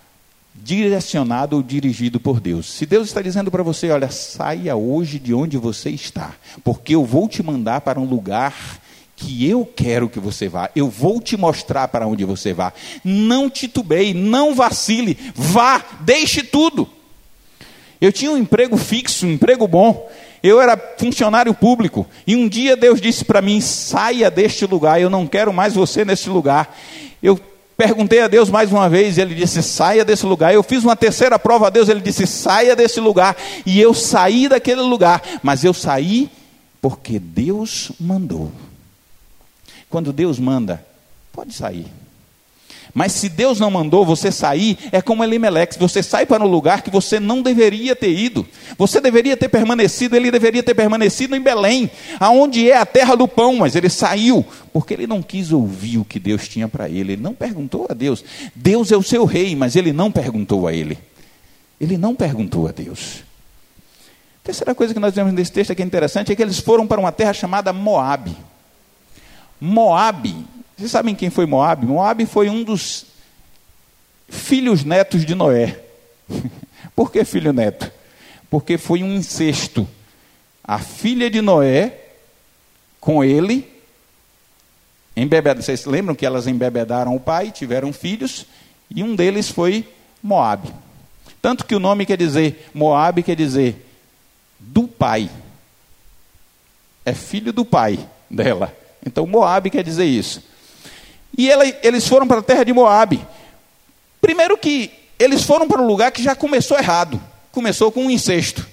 direcionado ou dirigido por Deus. Se Deus está dizendo para você, olha, saia hoje de onde você está, porque eu vou te mandar para um lugar que eu quero que você vá. Eu vou te mostrar para onde você vá. Não titubeie, não vacile, vá, deixe tudo. Eu tinha um emprego fixo, um emprego bom. Eu era funcionário público. E um dia Deus disse para mim: saia deste lugar, eu não quero mais você neste lugar. Eu perguntei a Deus mais uma vez, e ele disse: saia desse lugar. Eu fiz uma terceira prova a Deus, ele disse: saia desse lugar. E eu saí daquele lugar, mas eu saí porque Deus mandou. Quando Deus manda, pode sair. Mas se Deus não mandou você sair, é como Elimelex, você sai para um lugar que você não deveria ter ido. Você deveria ter permanecido, ele deveria ter permanecido em Belém, aonde é a terra do pão, mas ele saiu, porque ele não quis ouvir o que Deus tinha para ele. Ele não perguntou a Deus. Deus é o seu rei, mas ele não perguntou a ele. Ele não perguntou a Deus. A terceira coisa que nós vemos nesse texto que é interessante é que eles foram para uma terra chamada Moabe. Moabe vocês sabem quem foi Moab? Moab foi um dos filhos netos de Noé. Por que filho neto? Porque foi um incesto. A filha de Noé, com ele, embebedaram. Vocês lembram que elas embebedaram o pai, tiveram filhos, e um deles foi Moab. Tanto que o nome quer dizer, Moab quer dizer do pai. É filho do pai dela. Então Moab quer dizer isso. E ela, eles foram para a terra de Moabe. Primeiro que eles foram para um lugar que já começou errado. Começou com um incesto.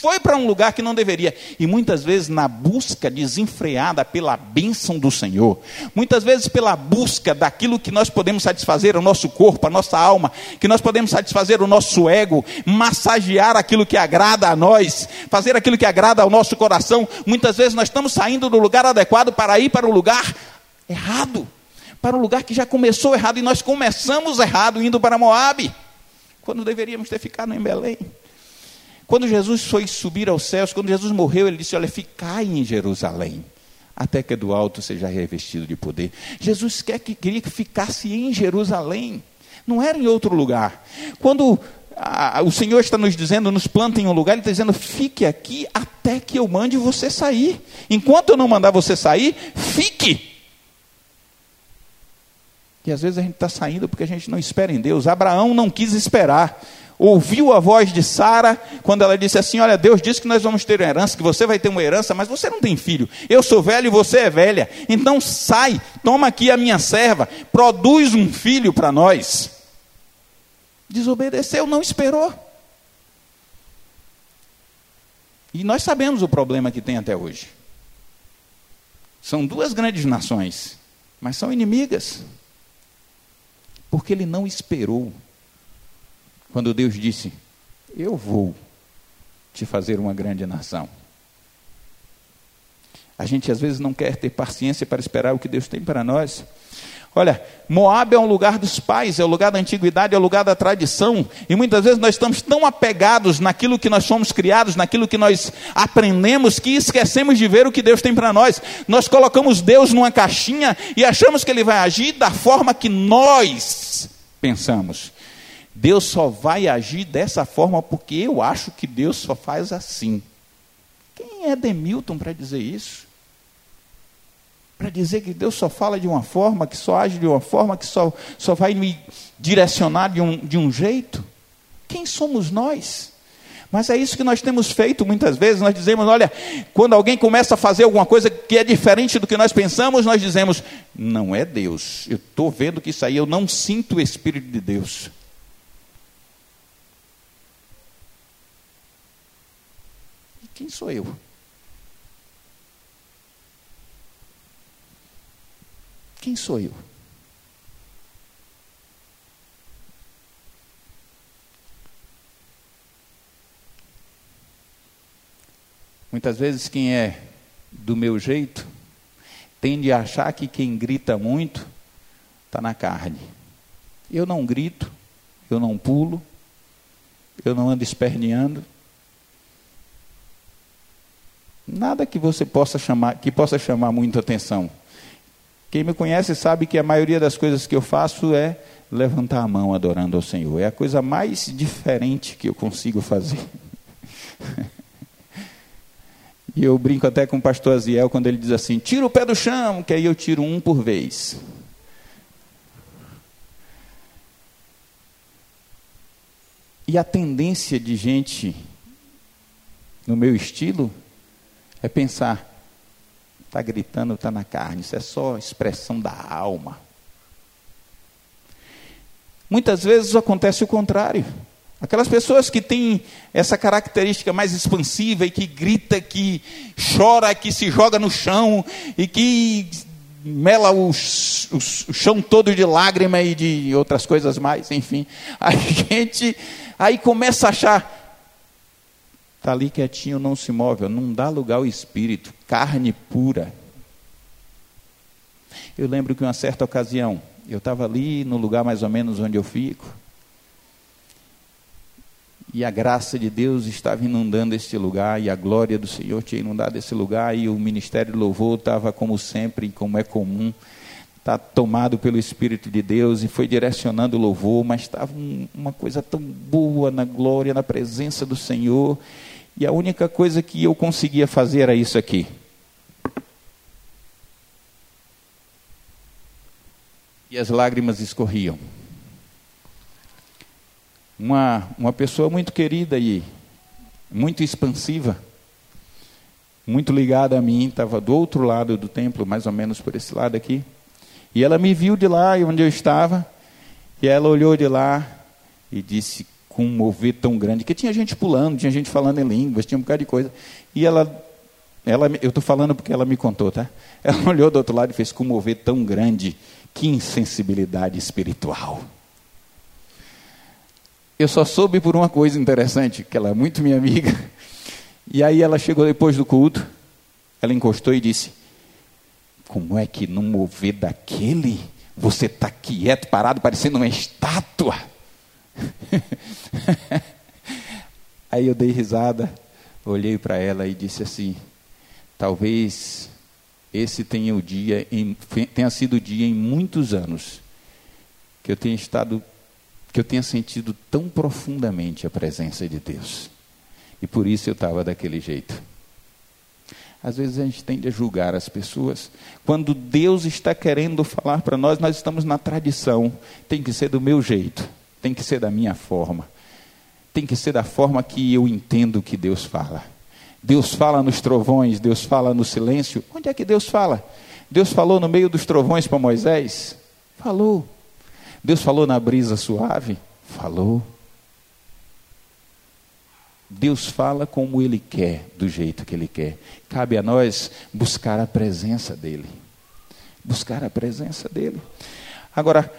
Foi para um lugar que não deveria. E muitas vezes na busca desenfreada pela bênção do Senhor, muitas vezes pela busca daquilo que nós podemos satisfazer o nosso corpo, a nossa alma, que nós podemos satisfazer o nosso ego, massagear aquilo que agrada a nós, fazer aquilo que agrada ao nosso coração, muitas vezes nós estamos saindo do lugar adequado para ir para o lugar errado para um lugar que já começou errado e nós começamos errado indo para Moabe, quando deveríamos ter ficado em Belém. Quando Jesus foi subir aos céus, quando Jesus morreu, ele disse: Olha, ficai em Jerusalém, até que do alto seja revestido de poder. Jesus quer que queria que ficasse em Jerusalém, não era em outro lugar. Quando a, o Senhor está nos dizendo, nos planta em um lugar, Ele está dizendo: fique aqui até que eu mande você sair. Enquanto eu não mandar você sair, fique. E às vezes a gente está saindo porque a gente não espera em Deus. Abraão não quis esperar. Ouviu a voz de Sara quando ela disse assim: Olha, Deus disse que nós vamos ter uma herança, que você vai ter uma herança, mas você não tem filho. Eu sou velho e você é velha. Então sai, toma aqui a minha serva, produz um filho para nós. Desobedeceu, não esperou. E nós sabemos o problema que tem até hoje. São duas grandes nações, mas são inimigas. Porque ele não esperou. Quando Deus disse: Eu vou te fazer uma grande nação. A gente às vezes não quer ter paciência para esperar o que Deus tem para nós. Olha, Moab é um lugar dos pais, é o um lugar da antiguidade, é o um lugar da tradição, e muitas vezes nós estamos tão apegados naquilo que nós somos criados, naquilo que nós aprendemos, que esquecemos de ver o que Deus tem para nós. Nós colocamos Deus numa caixinha e achamos que Ele vai agir da forma que nós pensamos. Deus só vai agir dessa forma porque eu acho que Deus só faz assim. Quem é Demilton para dizer isso? para dizer que Deus só fala de uma forma, que só age de uma forma, que só, só vai me direcionar de um, de um jeito? Quem somos nós? Mas é isso que nós temos feito muitas vezes. Nós dizemos: olha, quando alguém começa a fazer alguma coisa que é diferente do que nós pensamos, nós dizemos: não é Deus. Eu estou vendo que isso aí, eu não sinto o Espírito de Deus. Quem sou eu? Quem sou eu? Muitas vezes quem é do meu jeito tende a achar que quem grita muito está na carne. Eu não grito, eu não pulo, eu não ando esperneando. Nada que você possa chamar, que possa chamar muito atenção. Quem me conhece sabe que a maioria das coisas que eu faço é levantar a mão adorando ao Senhor. É a coisa mais diferente que eu consigo fazer. e eu brinco até com o pastor Aziel quando ele diz assim: tira o pé do chão, que aí eu tiro um por vez. E a tendência de gente no meu estilo é pensar: Está gritando, está na carne. Isso é só expressão da alma. Muitas vezes acontece o contrário. Aquelas pessoas que têm essa característica mais expansiva e que grita, que chora, que se joga no chão e que mela o, chão todo de lágrima e de outras coisas mais, enfim. A gente aí começa a achar, está ali quietinho, não se move, não dá lugar ao espírito, carne pura. Eu lembro que uma certa ocasião, eu estava ali no lugar mais ou menos onde eu fico, e a graça de Deus estava inundando este lugar, e a glória do Senhor tinha inundado esse lugar, e o ministério do louvor estava, como sempre, como é comum, está tomado pelo Espírito de Deus e foi direcionando o louvor, mas estava um, uma coisa tão boa na glória, na presença do Senhor, e a única coisa que eu conseguia fazer era isso aqui. E as lágrimas escorriam uma, uma pessoa muito querida e muito expansiva, muito ligada a mim, estava do outro lado do templo, mais ou menos por esse lado aqui. E ela me viu de lá, onde eu estava, e ela olhou de lá e disse com um mover tão grande, que tinha gente pulando, tinha gente falando em línguas, tinha um bocado de coisa. E ela, ela eu estou falando porque ela me contou, tá? Ela olhou do outro lado e fez com um mover tão grande, que insensibilidade espiritual. Eu só soube por uma coisa interessante, que ela é muito minha amiga. E aí ela chegou depois do culto, ela encostou e disse: Como é que num mover daquele você está quieto, parado, parecendo uma estátua? aí eu dei risada, olhei para ela e disse assim: Talvez esse tenha, o dia em, tenha sido o dia em muitos anos que eu tenha estado que eu tenha sentido tão profundamente a presença de Deus. E por isso eu estava daquele jeito. Às vezes a gente tende a julgar as pessoas. Quando Deus está querendo falar para nós, nós estamos na tradição. Tem que ser do meu jeito, tem que ser da minha forma, tem que ser da forma que eu entendo que Deus fala. Deus fala nos trovões, Deus fala no silêncio. Onde é que Deus fala? Deus falou no meio dos trovões para Moisés? Falou. Deus falou na brisa suave? Falou. Deus fala como Ele quer, do jeito que Ele quer. Cabe a nós buscar a presença dEle. Buscar a presença dEle. Agora,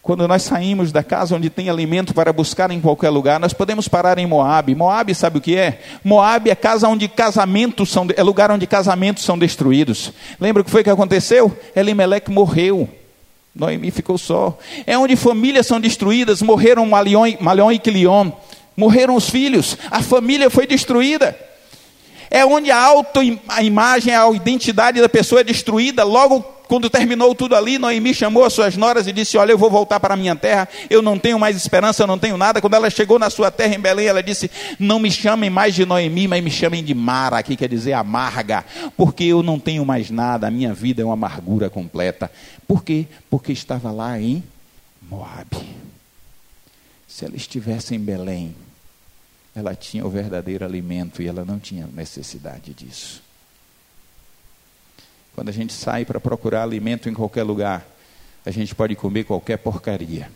quando nós saímos da casa onde tem alimento para buscar em qualquer lugar, nós podemos parar em Moab. Moab sabe o que é? Moab é casa onde casamentos são, é lugar onde casamentos são destruídos. Lembra o que foi que aconteceu? Elimelec morreu. Noemi ficou só. É onde famílias são destruídas, morreram Malion e Quilion, morreram os filhos, a família foi destruída. É onde a autoimagem, a identidade da pessoa é destruída. Logo quando terminou tudo ali, Noemi chamou as suas noras e disse: Olha, eu vou voltar para a minha terra, eu não tenho mais esperança, eu não tenho nada. Quando ela chegou na sua terra em Belém, ela disse: Não me chamem mais de Noemi, mas me chamem de Mara, que quer dizer amarga, porque eu não tenho mais nada, a minha vida é uma amargura completa. Por quê? Porque estava lá em Moab. Se ela estivesse em Belém, ela tinha o verdadeiro alimento e ela não tinha necessidade disso. Quando a gente sai para procurar alimento em qualquer lugar, a gente pode comer qualquer porcaria.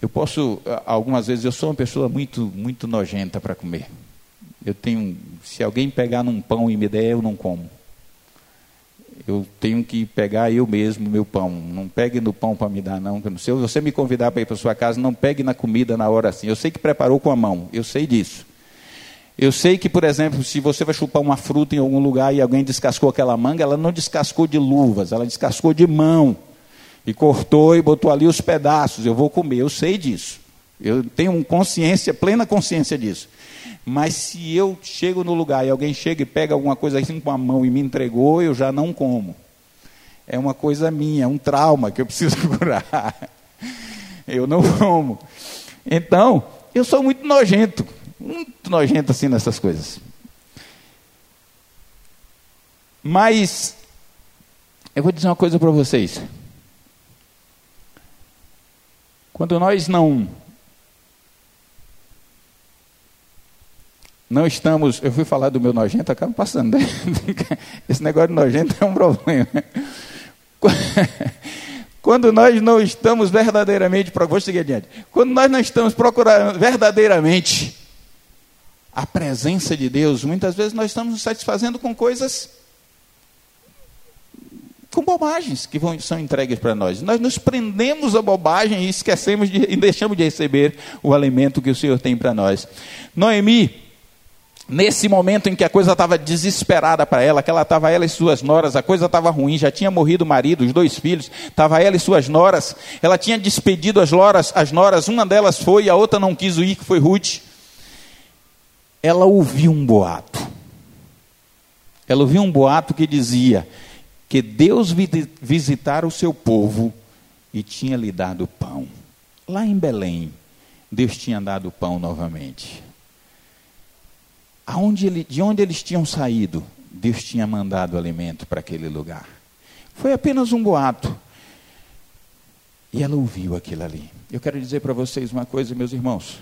Eu posso, algumas vezes, eu sou uma pessoa muito, muito nojenta para comer. Eu tenho, se alguém pegar num pão e me der, eu não como. Eu tenho que pegar eu mesmo meu pão. Não pegue no pão para me dar, não. Se você me convidar para ir para sua casa, não pegue na comida na hora assim. Eu sei que preparou com a mão, eu sei disso. Eu sei que, por exemplo, se você vai chupar uma fruta em algum lugar e alguém descascou aquela manga, ela não descascou de luvas, ela descascou de mão. E cortou e botou ali os pedaços. Eu vou comer, eu sei disso. Eu tenho consciência, plena consciência disso. Mas se eu chego no lugar e alguém chega e pega alguma coisa assim com a mão e me entregou, eu já não como. É uma coisa minha, é um trauma que eu preciso curar. Eu não como. Então, eu sou muito nojento muito nojento assim nessas coisas. Mas eu vou dizer uma coisa para vocês. Quando nós não não estamos, eu fui falar do meu nojento, acaba passando. Esse negócio de nojento é um problema. Quando nós não estamos verdadeiramente, vou seguir adiante. Quando nós não estamos procurando verdadeiramente a presença de Deus, muitas vezes nós estamos nos satisfazendo com coisas com bobagens que vão, são entregues para nós. Nós nos prendemos a bobagem e esquecemos de, e deixamos de receber o alimento que o Senhor tem para nós. Noemi, nesse momento em que a coisa estava desesperada para ela, que ela estava ela e suas noras, a coisa estava ruim, já tinha morrido o marido, os dois filhos, estava ela e suas noras, ela tinha despedido as noras, as noras, uma delas foi e a outra não quis ir, que foi Ruth. Ela ouviu um boato. Ela ouviu um boato que dizia: que Deus visitara o seu povo e tinha lhe dado pão. Lá em Belém, Deus tinha dado pão novamente. Aonde ele, de onde eles tinham saído, Deus tinha mandado alimento para aquele lugar. Foi apenas um boato. E ela ouviu aquilo ali. Eu quero dizer para vocês uma coisa, meus irmãos.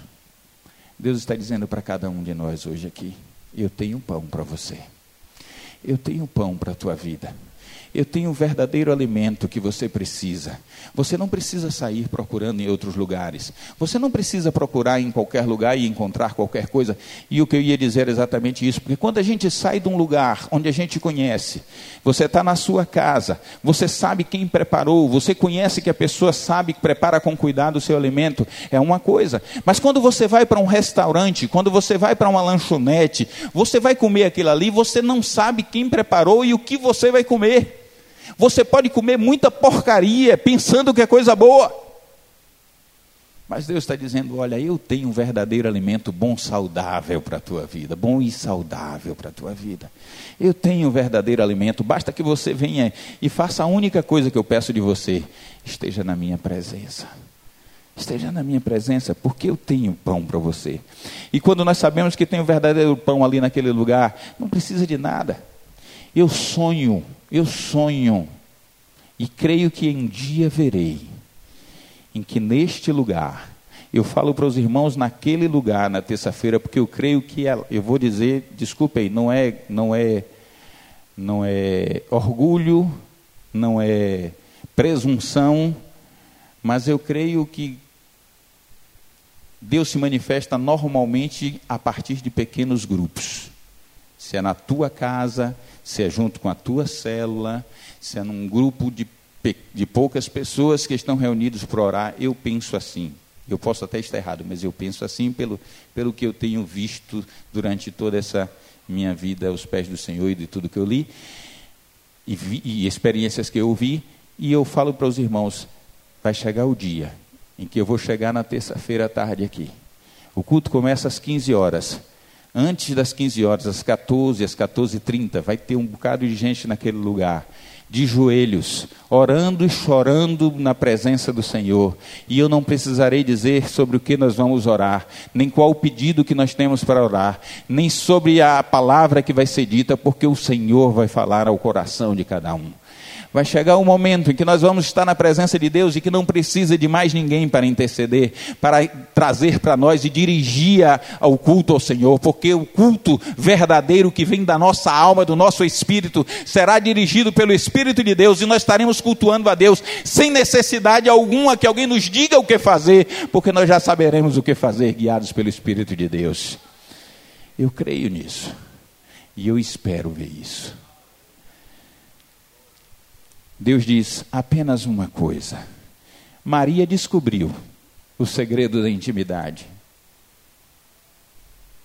Deus está dizendo para cada um de nós hoje aqui: Eu tenho pão para você. Eu tenho pão para a tua vida eu tenho o verdadeiro alimento que você precisa. Você não precisa sair procurando em outros lugares. Você não precisa procurar em qualquer lugar e encontrar qualquer coisa. E o que eu ia dizer é exatamente isso, porque quando a gente sai de um lugar onde a gente conhece, você está na sua casa, você sabe quem preparou, você conhece que a pessoa sabe que prepara com cuidado o seu alimento, é uma coisa. Mas quando você vai para um restaurante, quando você vai para uma lanchonete, você vai comer aquilo ali, você não sabe quem preparou e o que você vai comer. Você pode comer muita porcaria pensando que é coisa boa. Mas Deus está dizendo: olha, eu tenho um verdadeiro alimento bom, saudável para a tua vida, bom e saudável para a tua vida. Eu tenho um verdadeiro alimento, basta que você venha e faça a única coisa que eu peço de você: esteja na minha presença. Esteja na minha presença, porque eu tenho pão para você. E quando nós sabemos que tem o um verdadeiro pão ali naquele lugar, não precisa de nada. Eu sonho eu sonho e creio que um dia verei em que neste lugar, eu falo para os irmãos naquele lugar na terça-feira, porque eu creio que ela, eu vou dizer, desculpem, não é, não é, não é orgulho, não é presunção, mas eu creio que Deus se manifesta normalmente a partir de pequenos grupos. Se é na tua casa, se é junto com a tua célula, se é num grupo de, de poucas pessoas que estão reunidos para orar, eu penso assim. Eu posso até estar errado, mas eu penso assim pelo, pelo que eu tenho visto durante toda essa minha vida aos pés do Senhor e de tudo que eu li, e, vi, e experiências que eu vi, e eu falo para os irmãos: vai chegar o dia em que eu vou chegar na terça-feira à tarde aqui. O culto começa às 15 horas antes das 15 horas, às 14, às 14h30, vai ter um bocado de gente naquele lugar, de joelhos, orando e chorando na presença do Senhor. E eu não precisarei dizer sobre o que nós vamos orar, nem qual o pedido que nós temos para orar, nem sobre a palavra que vai ser dita, porque o Senhor vai falar ao coração de cada um. Vai chegar um momento em que nós vamos estar na presença de Deus e que não precisa de mais ninguém para interceder, para trazer para nós e dirigir ao culto ao Senhor, porque o culto verdadeiro que vem da nossa alma, do nosso espírito, será dirigido pelo Espírito de Deus e nós estaremos cultuando a Deus sem necessidade alguma que alguém nos diga o que fazer, porque nós já saberemos o que fazer, guiados pelo Espírito de Deus. Eu creio nisso e eu espero ver isso. Deus diz apenas uma coisa. Maria descobriu o segredo da intimidade.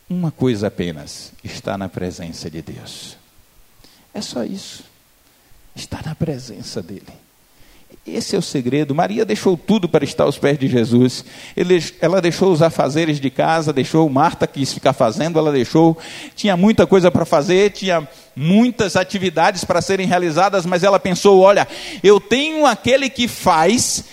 Uma coisa apenas: está na presença de Deus. É só isso. Está na presença dEle. Esse é o segredo. Maria deixou tudo para estar aos pés de Jesus. Ela deixou os afazeres de casa, deixou Marta quis ficar fazendo, ela deixou. Tinha muita coisa para fazer, tinha muitas atividades para serem realizadas, mas ela pensou: olha, eu tenho aquele que faz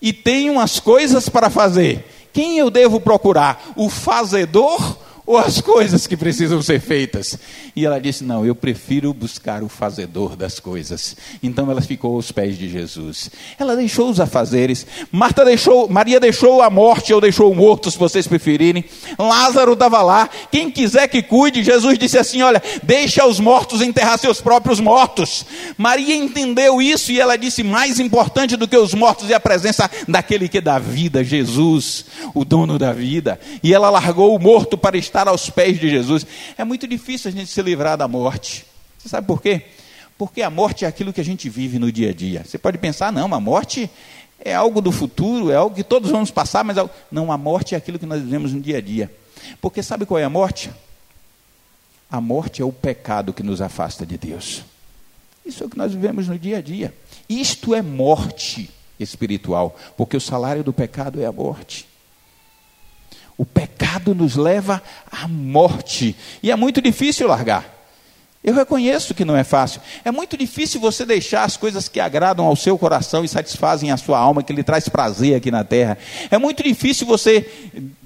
e tenho as coisas para fazer. Quem eu devo procurar? O fazedor ou as coisas que precisam ser feitas? E ela disse: Não, eu prefiro buscar o fazedor das coisas. Então ela ficou aos pés de Jesus. Ela deixou os afazeres. Marta deixou, Maria deixou a morte ou deixou o morto, se vocês preferirem. Lázaro estava lá. Quem quiser que cuide, Jesus disse assim: Olha, deixa os mortos enterrar seus próprios mortos. Maria entendeu isso e ela disse: Mais importante do que os mortos é a presença daquele que dá vida, Jesus, o dono da vida. E ela largou o morto para estar estar aos pés de Jesus. É muito difícil a gente se livrar da morte. Você sabe por quê? Porque a morte é aquilo que a gente vive no dia a dia. Você pode pensar, não, a morte é algo do futuro, é algo que todos vamos passar, mas não, a morte é aquilo que nós vivemos no dia a dia. Porque sabe qual é a morte? A morte é o pecado que nos afasta de Deus. Isso é o que nós vivemos no dia a dia. Isto é morte espiritual, porque o salário do pecado é a morte. O pecado nos leva à morte. E é muito difícil largar. Eu reconheço que não é fácil. É muito difícil você deixar as coisas que agradam ao seu coração e satisfazem a sua alma, que lhe traz prazer aqui na terra. É muito difícil você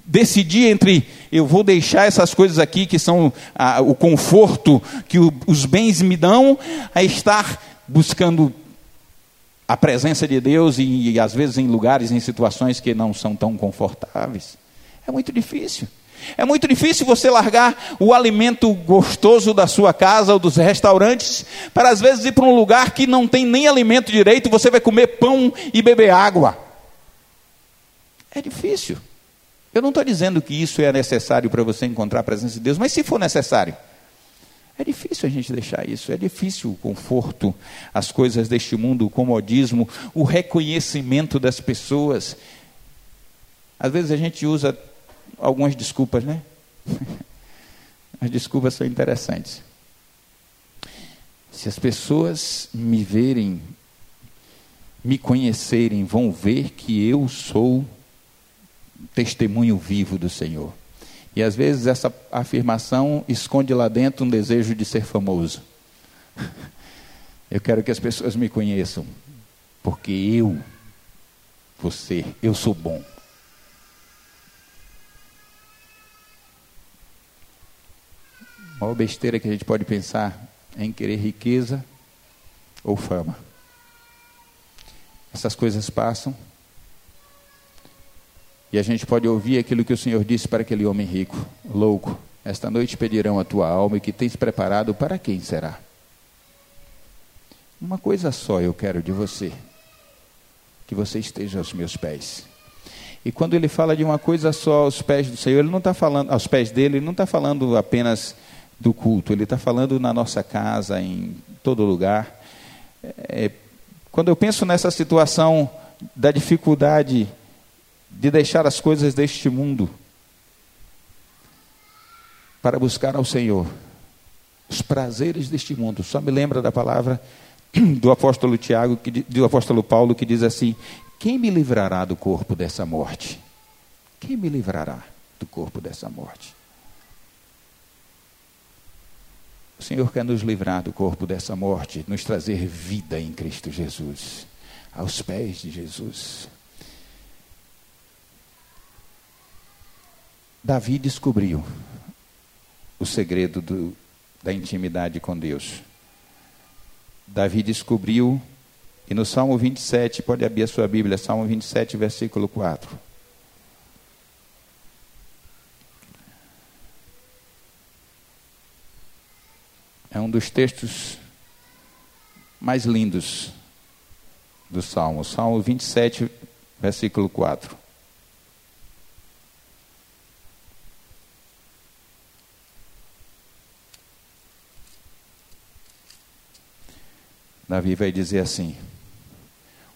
decidir entre eu vou deixar essas coisas aqui que são ah, o conforto que o, os bens me dão, a estar buscando a presença de Deus e, e às vezes em lugares, em situações que não são tão confortáveis. É muito difícil. É muito difícil você largar o alimento gostoso da sua casa ou dos restaurantes para às vezes ir para um lugar que não tem nem alimento direito você vai comer pão e beber água. É difícil. Eu não estou dizendo que isso é necessário para você encontrar a presença de Deus, mas se for necessário, é difícil a gente deixar isso, é difícil o conforto, as coisas deste mundo, o comodismo, o reconhecimento das pessoas. Às vezes a gente usa algumas desculpas, né? As desculpas são interessantes. Se as pessoas me verem, me conhecerem, vão ver que eu sou testemunho vivo do Senhor. E às vezes essa afirmação esconde lá dentro um desejo de ser famoso. Eu quero que as pessoas me conheçam, porque eu, você, eu sou bom. A maior besteira que a gente pode pensar é em querer riqueza ou fama. Essas coisas passam. E a gente pode ouvir aquilo que o Senhor disse para aquele homem rico: Louco, esta noite pedirão a tua alma e que tens preparado para quem será? Uma coisa só eu quero de você: que você esteja aos meus pés. E quando ele fala de uma coisa só aos pés do Senhor, ele não está falando aos pés dele, ele não está falando apenas do culto, ele está falando na nossa casa, em todo lugar. É, quando eu penso nessa situação da dificuldade de deixar as coisas deste mundo para buscar ao Senhor, os prazeres deste mundo, só me lembra da palavra do apóstolo Tiago, que, do apóstolo Paulo, que diz assim: Quem me livrará do corpo dessa morte? Quem me livrará do corpo dessa morte? O Senhor quer nos livrar do corpo dessa morte, nos trazer vida em Cristo Jesus, aos pés de Jesus. Davi descobriu o segredo do, da intimidade com Deus. Davi descobriu, e no Salmo 27, pode abrir a sua Bíblia, Salmo 27, versículo 4. É um dos textos mais lindos do Salmo. Salmo 27, versículo 4. Davi vai dizer assim: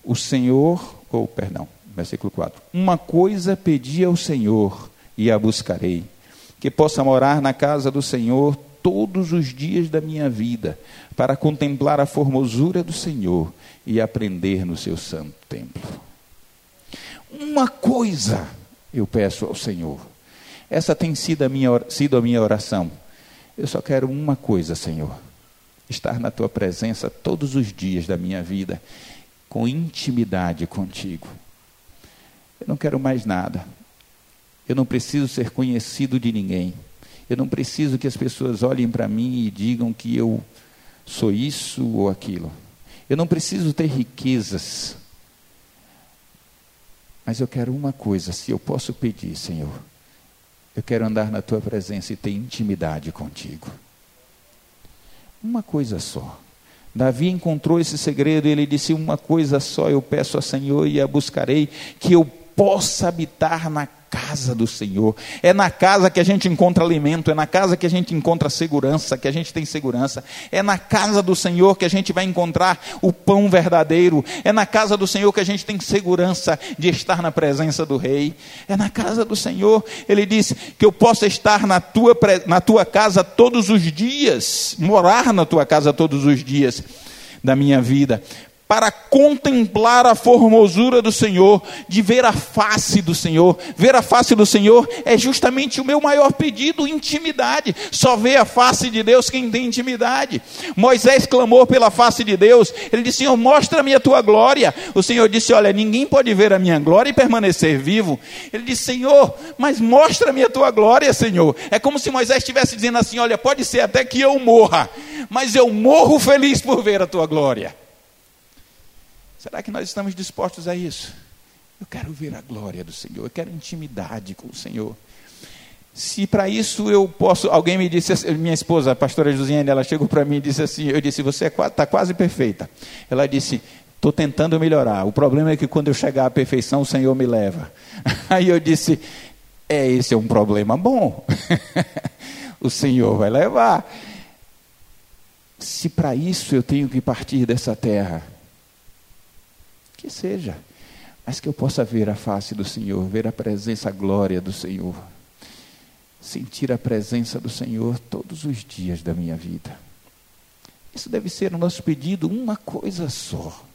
O Senhor, ou perdão, versículo 4. Uma coisa pedi ao Senhor e a buscarei, que possa morar na casa do Senhor todos os dias da minha vida, para contemplar a formosura do Senhor e aprender no seu santo templo. Uma coisa eu peço ao Senhor. Essa tem sido a minha, sido a minha oração. Eu só quero uma coisa, Senhor: estar na tua presença todos os dias da minha vida, com intimidade contigo. Eu não quero mais nada. Eu não preciso ser conhecido de ninguém. Eu não preciso que as pessoas olhem para mim e digam que eu sou isso ou aquilo. Eu não preciso ter riquezas. Mas eu quero uma coisa, se eu posso pedir, Senhor. Eu quero andar na tua presença e ter intimidade contigo. Uma coisa só. Davi encontrou esse segredo e ele disse: Uma coisa só eu peço ao Senhor e a buscarei, que eu possa habitar na casa do Senhor. É na casa que a gente encontra alimento, é na casa que a gente encontra segurança, que a gente tem segurança. É na casa do Senhor que a gente vai encontrar o pão verdadeiro. É na casa do Senhor que a gente tem segurança de estar na presença do Rei. É na casa do Senhor. Ele disse que eu possa estar na tua, na tua casa todos os dias, morar na tua casa todos os dias da minha vida, para contemplar a formosura do Senhor, de ver a face do Senhor. Ver a face do Senhor é justamente o meu maior pedido, intimidade. Só vê a face de Deus quem tem intimidade. Moisés clamou pela face de Deus. Ele disse: Senhor, mostra-me a tua glória. O Senhor disse: Olha, ninguém pode ver a minha glória e permanecer vivo. Ele disse: Senhor, mas mostra-me a tua glória, Senhor. É como se Moisés estivesse dizendo assim: Olha, pode ser até que eu morra, mas eu morro feliz por ver a tua glória. Será que nós estamos dispostos a isso? Eu quero ver a glória do Senhor, eu quero intimidade com o Senhor. Se para isso eu posso, alguém me disse, minha esposa, a pastora Josiane, ela chegou para mim e disse assim, eu disse, você está é, quase perfeita. Ela disse, estou tentando melhorar. O problema é que quando eu chegar à perfeição, o Senhor me leva. Aí eu disse, é, esse é um problema bom. o Senhor vai levar. Se para isso eu tenho que partir dessa terra, que seja, mas que eu possa ver a face do Senhor, ver a presença, a glória do Senhor, sentir a presença do Senhor todos os dias da minha vida. Isso deve ser o nosso pedido, uma coisa só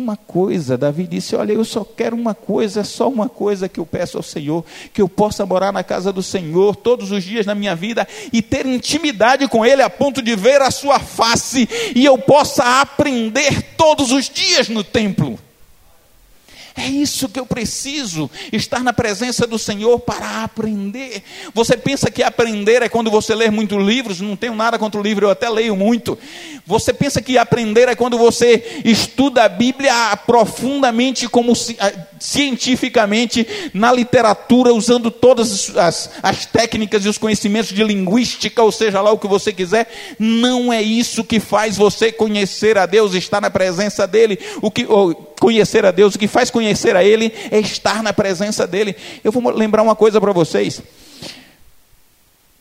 uma coisa. Davi disse: Olha, eu só quero uma coisa, só uma coisa que eu peço ao Senhor: que eu possa morar na casa do Senhor todos os dias na minha vida e ter intimidade com Ele a ponto de ver a Sua face e eu possa aprender todos os dias no templo. É isso que eu preciso, estar na presença do Senhor para aprender. Você pensa que aprender é quando você lê muitos livros? Não tenho nada contra o livro, eu até leio muito. Você pensa que aprender é quando você estuda a Bíblia profundamente, como cientificamente, na literatura, usando todas as, as técnicas e os conhecimentos de linguística, ou seja lá o que você quiser? Não é isso que faz você conhecer a Deus, estar na presença dEle. O que, conhecer a Deus, o que faz conhecer a Ele é estar na presença dEle. Eu vou lembrar uma coisa para vocês.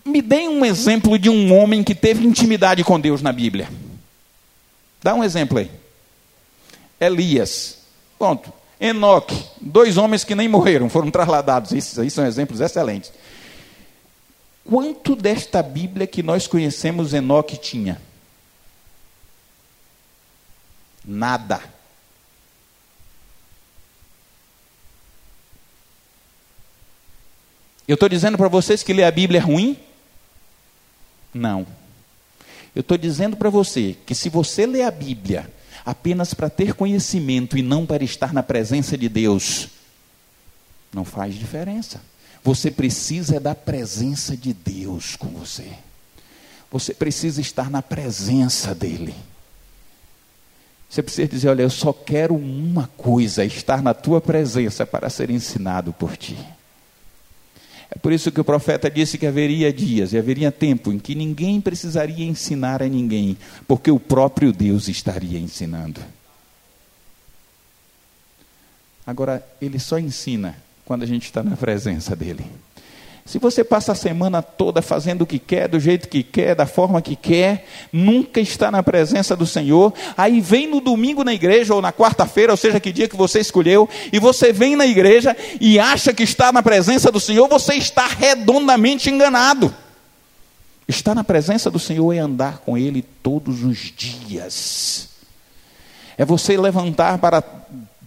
Me deem um exemplo de um homem que teve intimidade com Deus na Bíblia. Dá um exemplo aí. Elias. Pronto. Enoque. Dois homens que nem morreram, foram trasladados. Esses aí são exemplos excelentes. Quanto desta Bíblia que nós conhecemos Enoque tinha? Nada. Eu estou dizendo para vocês que ler a Bíblia é ruim? Não. Eu estou dizendo para você que se você ler a Bíblia apenas para ter conhecimento e não para estar na presença de Deus, não faz diferença. Você precisa da presença de Deus com você. Você precisa estar na presença dEle. Você precisa dizer: Olha, eu só quero uma coisa, estar na tua presença para ser ensinado por ti. É por isso que o profeta disse que haveria dias e haveria tempo em que ninguém precisaria ensinar a ninguém, porque o próprio Deus estaria ensinando. Agora, ele só ensina quando a gente está na presença dele. Se você passa a semana toda fazendo o que quer, do jeito que quer, da forma que quer, nunca está na presença do Senhor, aí vem no domingo na igreja, ou na quarta-feira, ou seja, que dia que você escolheu, e você vem na igreja e acha que está na presença do Senhor, você está redondamente enganado. Estar na presença do Senhor é andar com Ele todos os dias. É você levantar para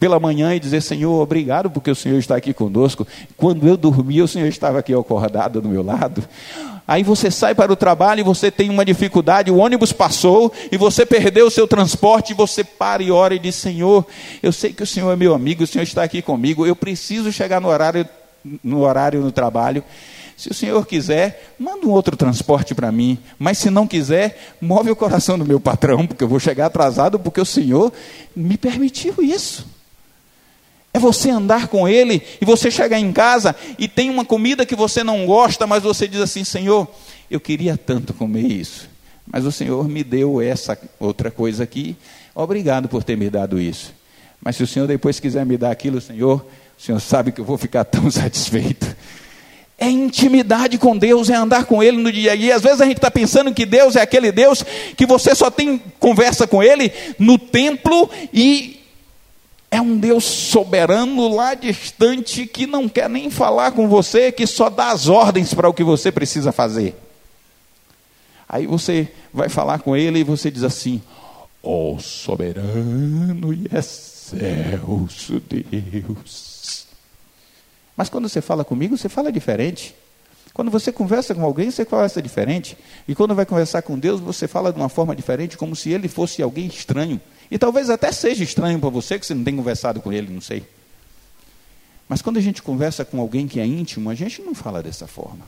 pela manhã e dizer: Senhor, obrigado porque o Senhor está aqui conosco. Quando eu dormia, o Senhor estava aqui acordado do meu lado. Aí você sai para o trabalho e você tem uma dificuldade, o ônibus passou e você perdeu o seu transporte, você para e ora e diz: Senhor, eu sei que o Senhor é meu amigo, o Senhor está aqui comigo, eu preciso chegar no horário no horário no trabalho. Se o senhor quiser, manda um outro transporte para mim. Mas se não quiser, move o coração do meu patrão, porque eu vou chegar atrasado, porque o senhor me permitiu isso. É você andar com ele e você chegar em casa e tem uma comida que você não gosta, mas você diz assim: Senhor, eu queria tanto comer isso, mas o Senhor me deu essa outra coisa aqui. Obrigado por ter me dado isso. Mas se o Senhor depois quiser me dar aquilo, Senhor, o Senhor sabe que eu vou ficar tão satisfeito. É intimidade com Deus, é andar com Ele no dia a dia. Às vezes a gente está pensando que Deus é aquele Deus que você só tem conversa com Ele no templo e é um Deus soberano lá distante que não quer nem falar com você, que só dá as ordens para o que você precisa fazer. Aí você vai falar com ele e você diz assim: Ó oh, soberano e excelso Deus. Mas quando você fala comigo, você fala diferente. Quando você conversa com alguém, você conversa diferente. E quando vai conversar com Deus, você fala de uma forma diferente, como se ele fosse alguém estranho. E talvez até seja estranho para você que você não tem conversado com ele, não sei. Mas quando a gente conversa com alguém que é íntimo, a gente não fala dessa forma.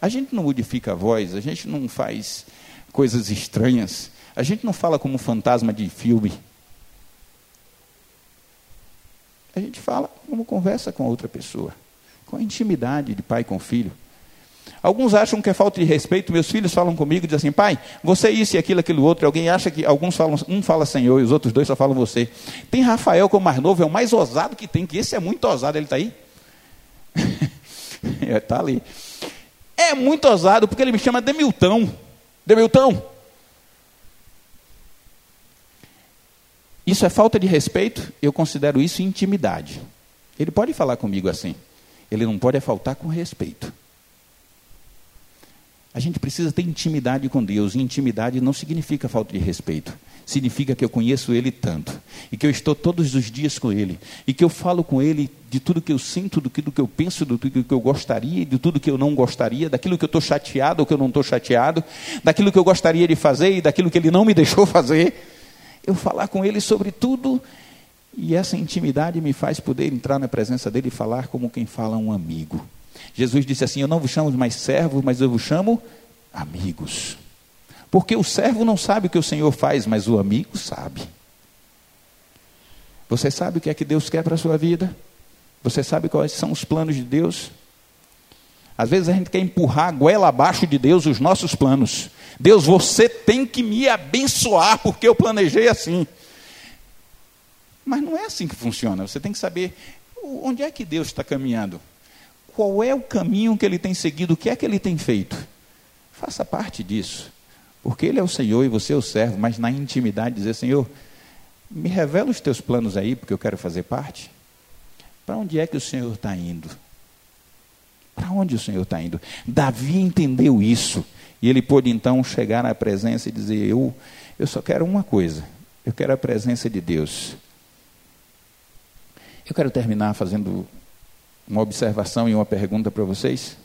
A gente não modifica a voz, a gente não faz coisas estranhas, a gente não fala como fantasma de filme. A gente fala como conversa com a outra pessoa, com a intimidade de pai com filho. Alguns acham que é falta de respeito. Meus filhos falam comigo e dizem assim, pai, você é isso e aquilo, aquilo outro. Alguém acha que alguns falam, um fala Senhor e os outros dois só falam você. Tem Rafael, que é o mais novo, é o mais ousado que tem, que esse é muito ousado. Ele está aí? Está ali. É muito ousado porque ele me chama Demiltão. Demiltão. Isso é falta de respeito? Eu considero isso intimidade. Ele pode falar comigo assim. Ele não pode é faltar com respeito. A gente precisa ter intimidade com Deus. E intimidade não significa falta de respeito. Significa que eu conheço Ele tanto. E que eu estou todos os dias com Ele. E que eu falo com Ele de tudo que eu sinto, do que, do que eu penso, do que eu gostaria, de tudo que eu não gostaria, daquilo que eu estou chateado ou que eu não estou chateado, daquilo que eu gostaria de fazer e daquilo que Ele não me deixou fazer. Eu falar com Ele sobre tudo. E essa intimidade me faz poder entrar na presença dele e falar como quem fala um amigo. Jesus disse assim: Eu não vos chamo mais servos, mas eu vos chamo amigos. Porque o servo não sabe o que o Senhor faz, mas o amigo sabe. Você sabe o que é que Deus quer para a sua vida? Você sabe quais são os planos de Deus? Às vezes a gente quer empurrar a goela abaixo de Deus os nossos planos. Deus, você tem que me abençoar porque eu planejei assim. Mas não é assim que funciona. Você tem que saber onde é que Deus está caminhando qual é o caminho que ele tem seguido, o que é que ele tem feito. Faça parte disso. Porque ele é o Senhor e você é o servo, mas na intimidade dizer, Senhor, me revela os teus planos aí, porque eu quero fazer parte. Para onde é que o Senhor está indo? Para onde o Senhor está indo? Davi entendeu isso. E ele pôde então chegar na presença e dizer: Eu, eu só quero uma coisa. Eu quero a presença de Deus. Eu quero terminar fazendo uma observação e uma pergunta para vocês.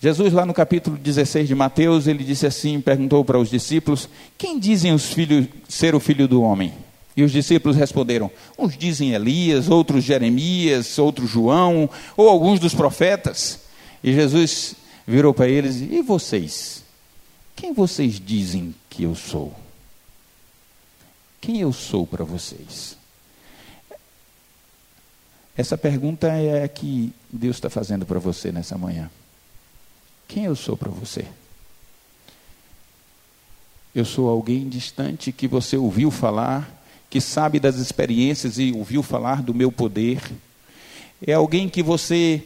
Jesus, lá no capítulo 16 de Mateus, ele disse assim: perguntou para os discípulos: Quem dizem os filhos ser o filho do homem? E os discípulos responderam: Uns dizem Elias, outros Jeremias, outros João, ou alguns dos profetas. E Jesus virou para eles: E vocês? Quem vocês dizem que eu sou? Quem eu sou para vocês? Essa pergunta é a que Deus está fazendo para você nessa manhã. Quem eu sou para você? Eu sou alguém distante que você ouviu falar, que sabe das experiências e ouviu falar do meu poder. É alguém que você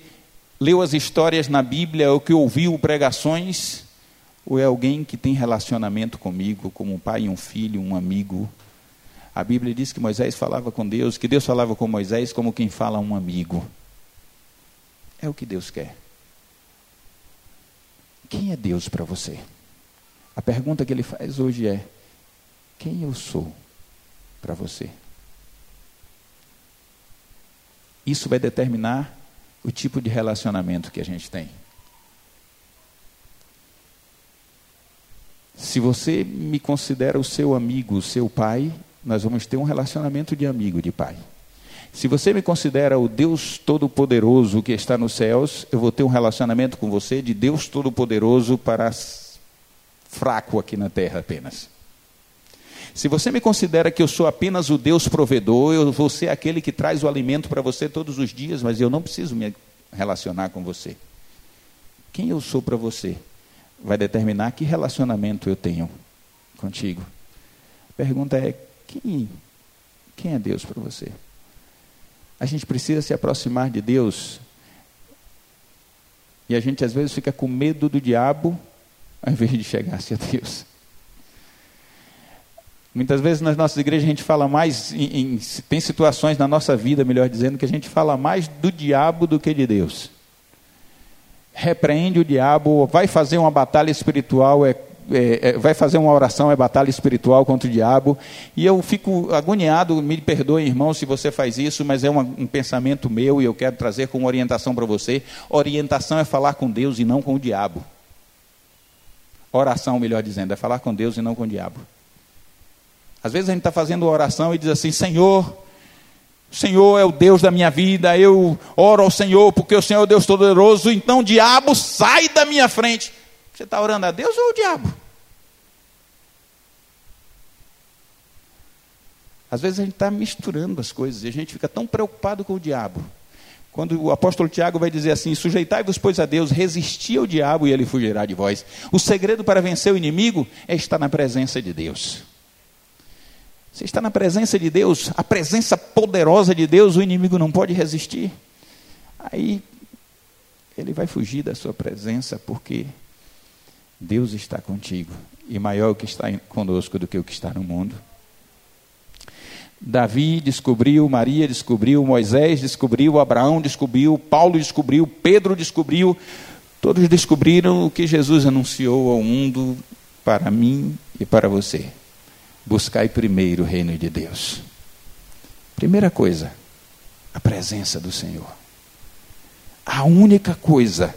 leu as histórias na Bíblia ou que ouviu pregações? Ou é alguém que tem relacionamento comigo, como um pai um filho, um amigo? A Bíblia diz que Moisés falava com Deus, que Deus falava com Moisés como quem fala a um amigo. É o que Deus quer. Quem é Deus para você? A pergunta que ele faz hoje é: quem eu sou para você? Isso vai determinar o tipo de relacionamento que a gente tem. Se você me considera o seu amigo, o seu pai, nós vamos ter um relacionamento de amigo, de pai. Se você me considera o Deus Todo-Poderoso que está nos céus, eu vou ter um relacionamento com você de Deus Todo-Poderoso para fraco aqui na terra apenas. Se você me considera que eu sou apenas o Deus provedor, eu vou ser aquele que traz o alimento para você todos os dias, mas eu não preciso me relacionar com você. Quem eu sou para você vai determinar que relacionamento eu tenho contigo. A pergunta é: quem, quem é Deus para você? A gente precisa se aproximar de Deus. E a gente às vezes fica com medo do diabo, ao invés de chegar-se a Deus. Muitas vezes nas nossas igrejas a gente fala mais, em, em, tem situações na nossa vida, melhor dizendo, que a gente fala mais do diabo do que de Deus. Repreende o diabo, vai fazer uma batalha espiritual, é é, é, vai fazer uma oração, é batalha espiritual contra o diabo. E eu fico agoniado, me perdoe, irmão, se você faz isso, mas é uma, um pensamento meu e eu quero trazer como orientação para você. Orientação é falar com Deus e não com o diabo. Oração, melhor dizendo, é falar com Deus e não com o diabo. Às vezes a gente está fazendo oração e diz assim: Senhor, o Senhor é o Deus da minha vida, eu oro ao Senhor porque o Senhor é o Deus Todo-Poderoso, então diabo sai da minha frente. Você está orando a Deus ou o diabo? Às vezes a gente está misturando as coisas e a gente fica tão preocupado com o diabo. Quando o apóstolo Tiago vai dizer assim: sujeitai-vos, pois, a Deus, resisti ao diabo e ele fugirá de vós. O segredo para vencer o inimigo é estar na presença de Deus. Você está na presença de Deus, a presença poderosa de Deus, o inimigo não pode resistir. Aí ele vai fugir da sua presença porque Deus está contigo e maior o que está conosco do que o que está no mundo. Davi descobriu, Maria descobriu, Moisés descobriu, Abraão descobriu, Paulo descobriu, Pedro descobriu, todos descobriram o que Jesus anunciou ao mundo para mim e para você. Buscai primeiro o reino de Deus. Primeira coisa, a presença do Senhor. A única coisa,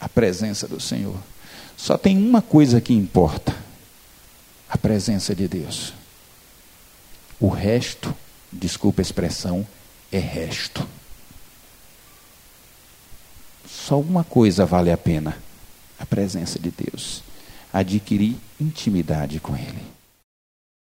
a presença do Senhor. Só tem uma coisa que importa: a presença de Deus. O resto, desculpa a expressão, é resto. Só uma coisa vale a pena: a presença de Deus. Adquirir intimidade com Ele.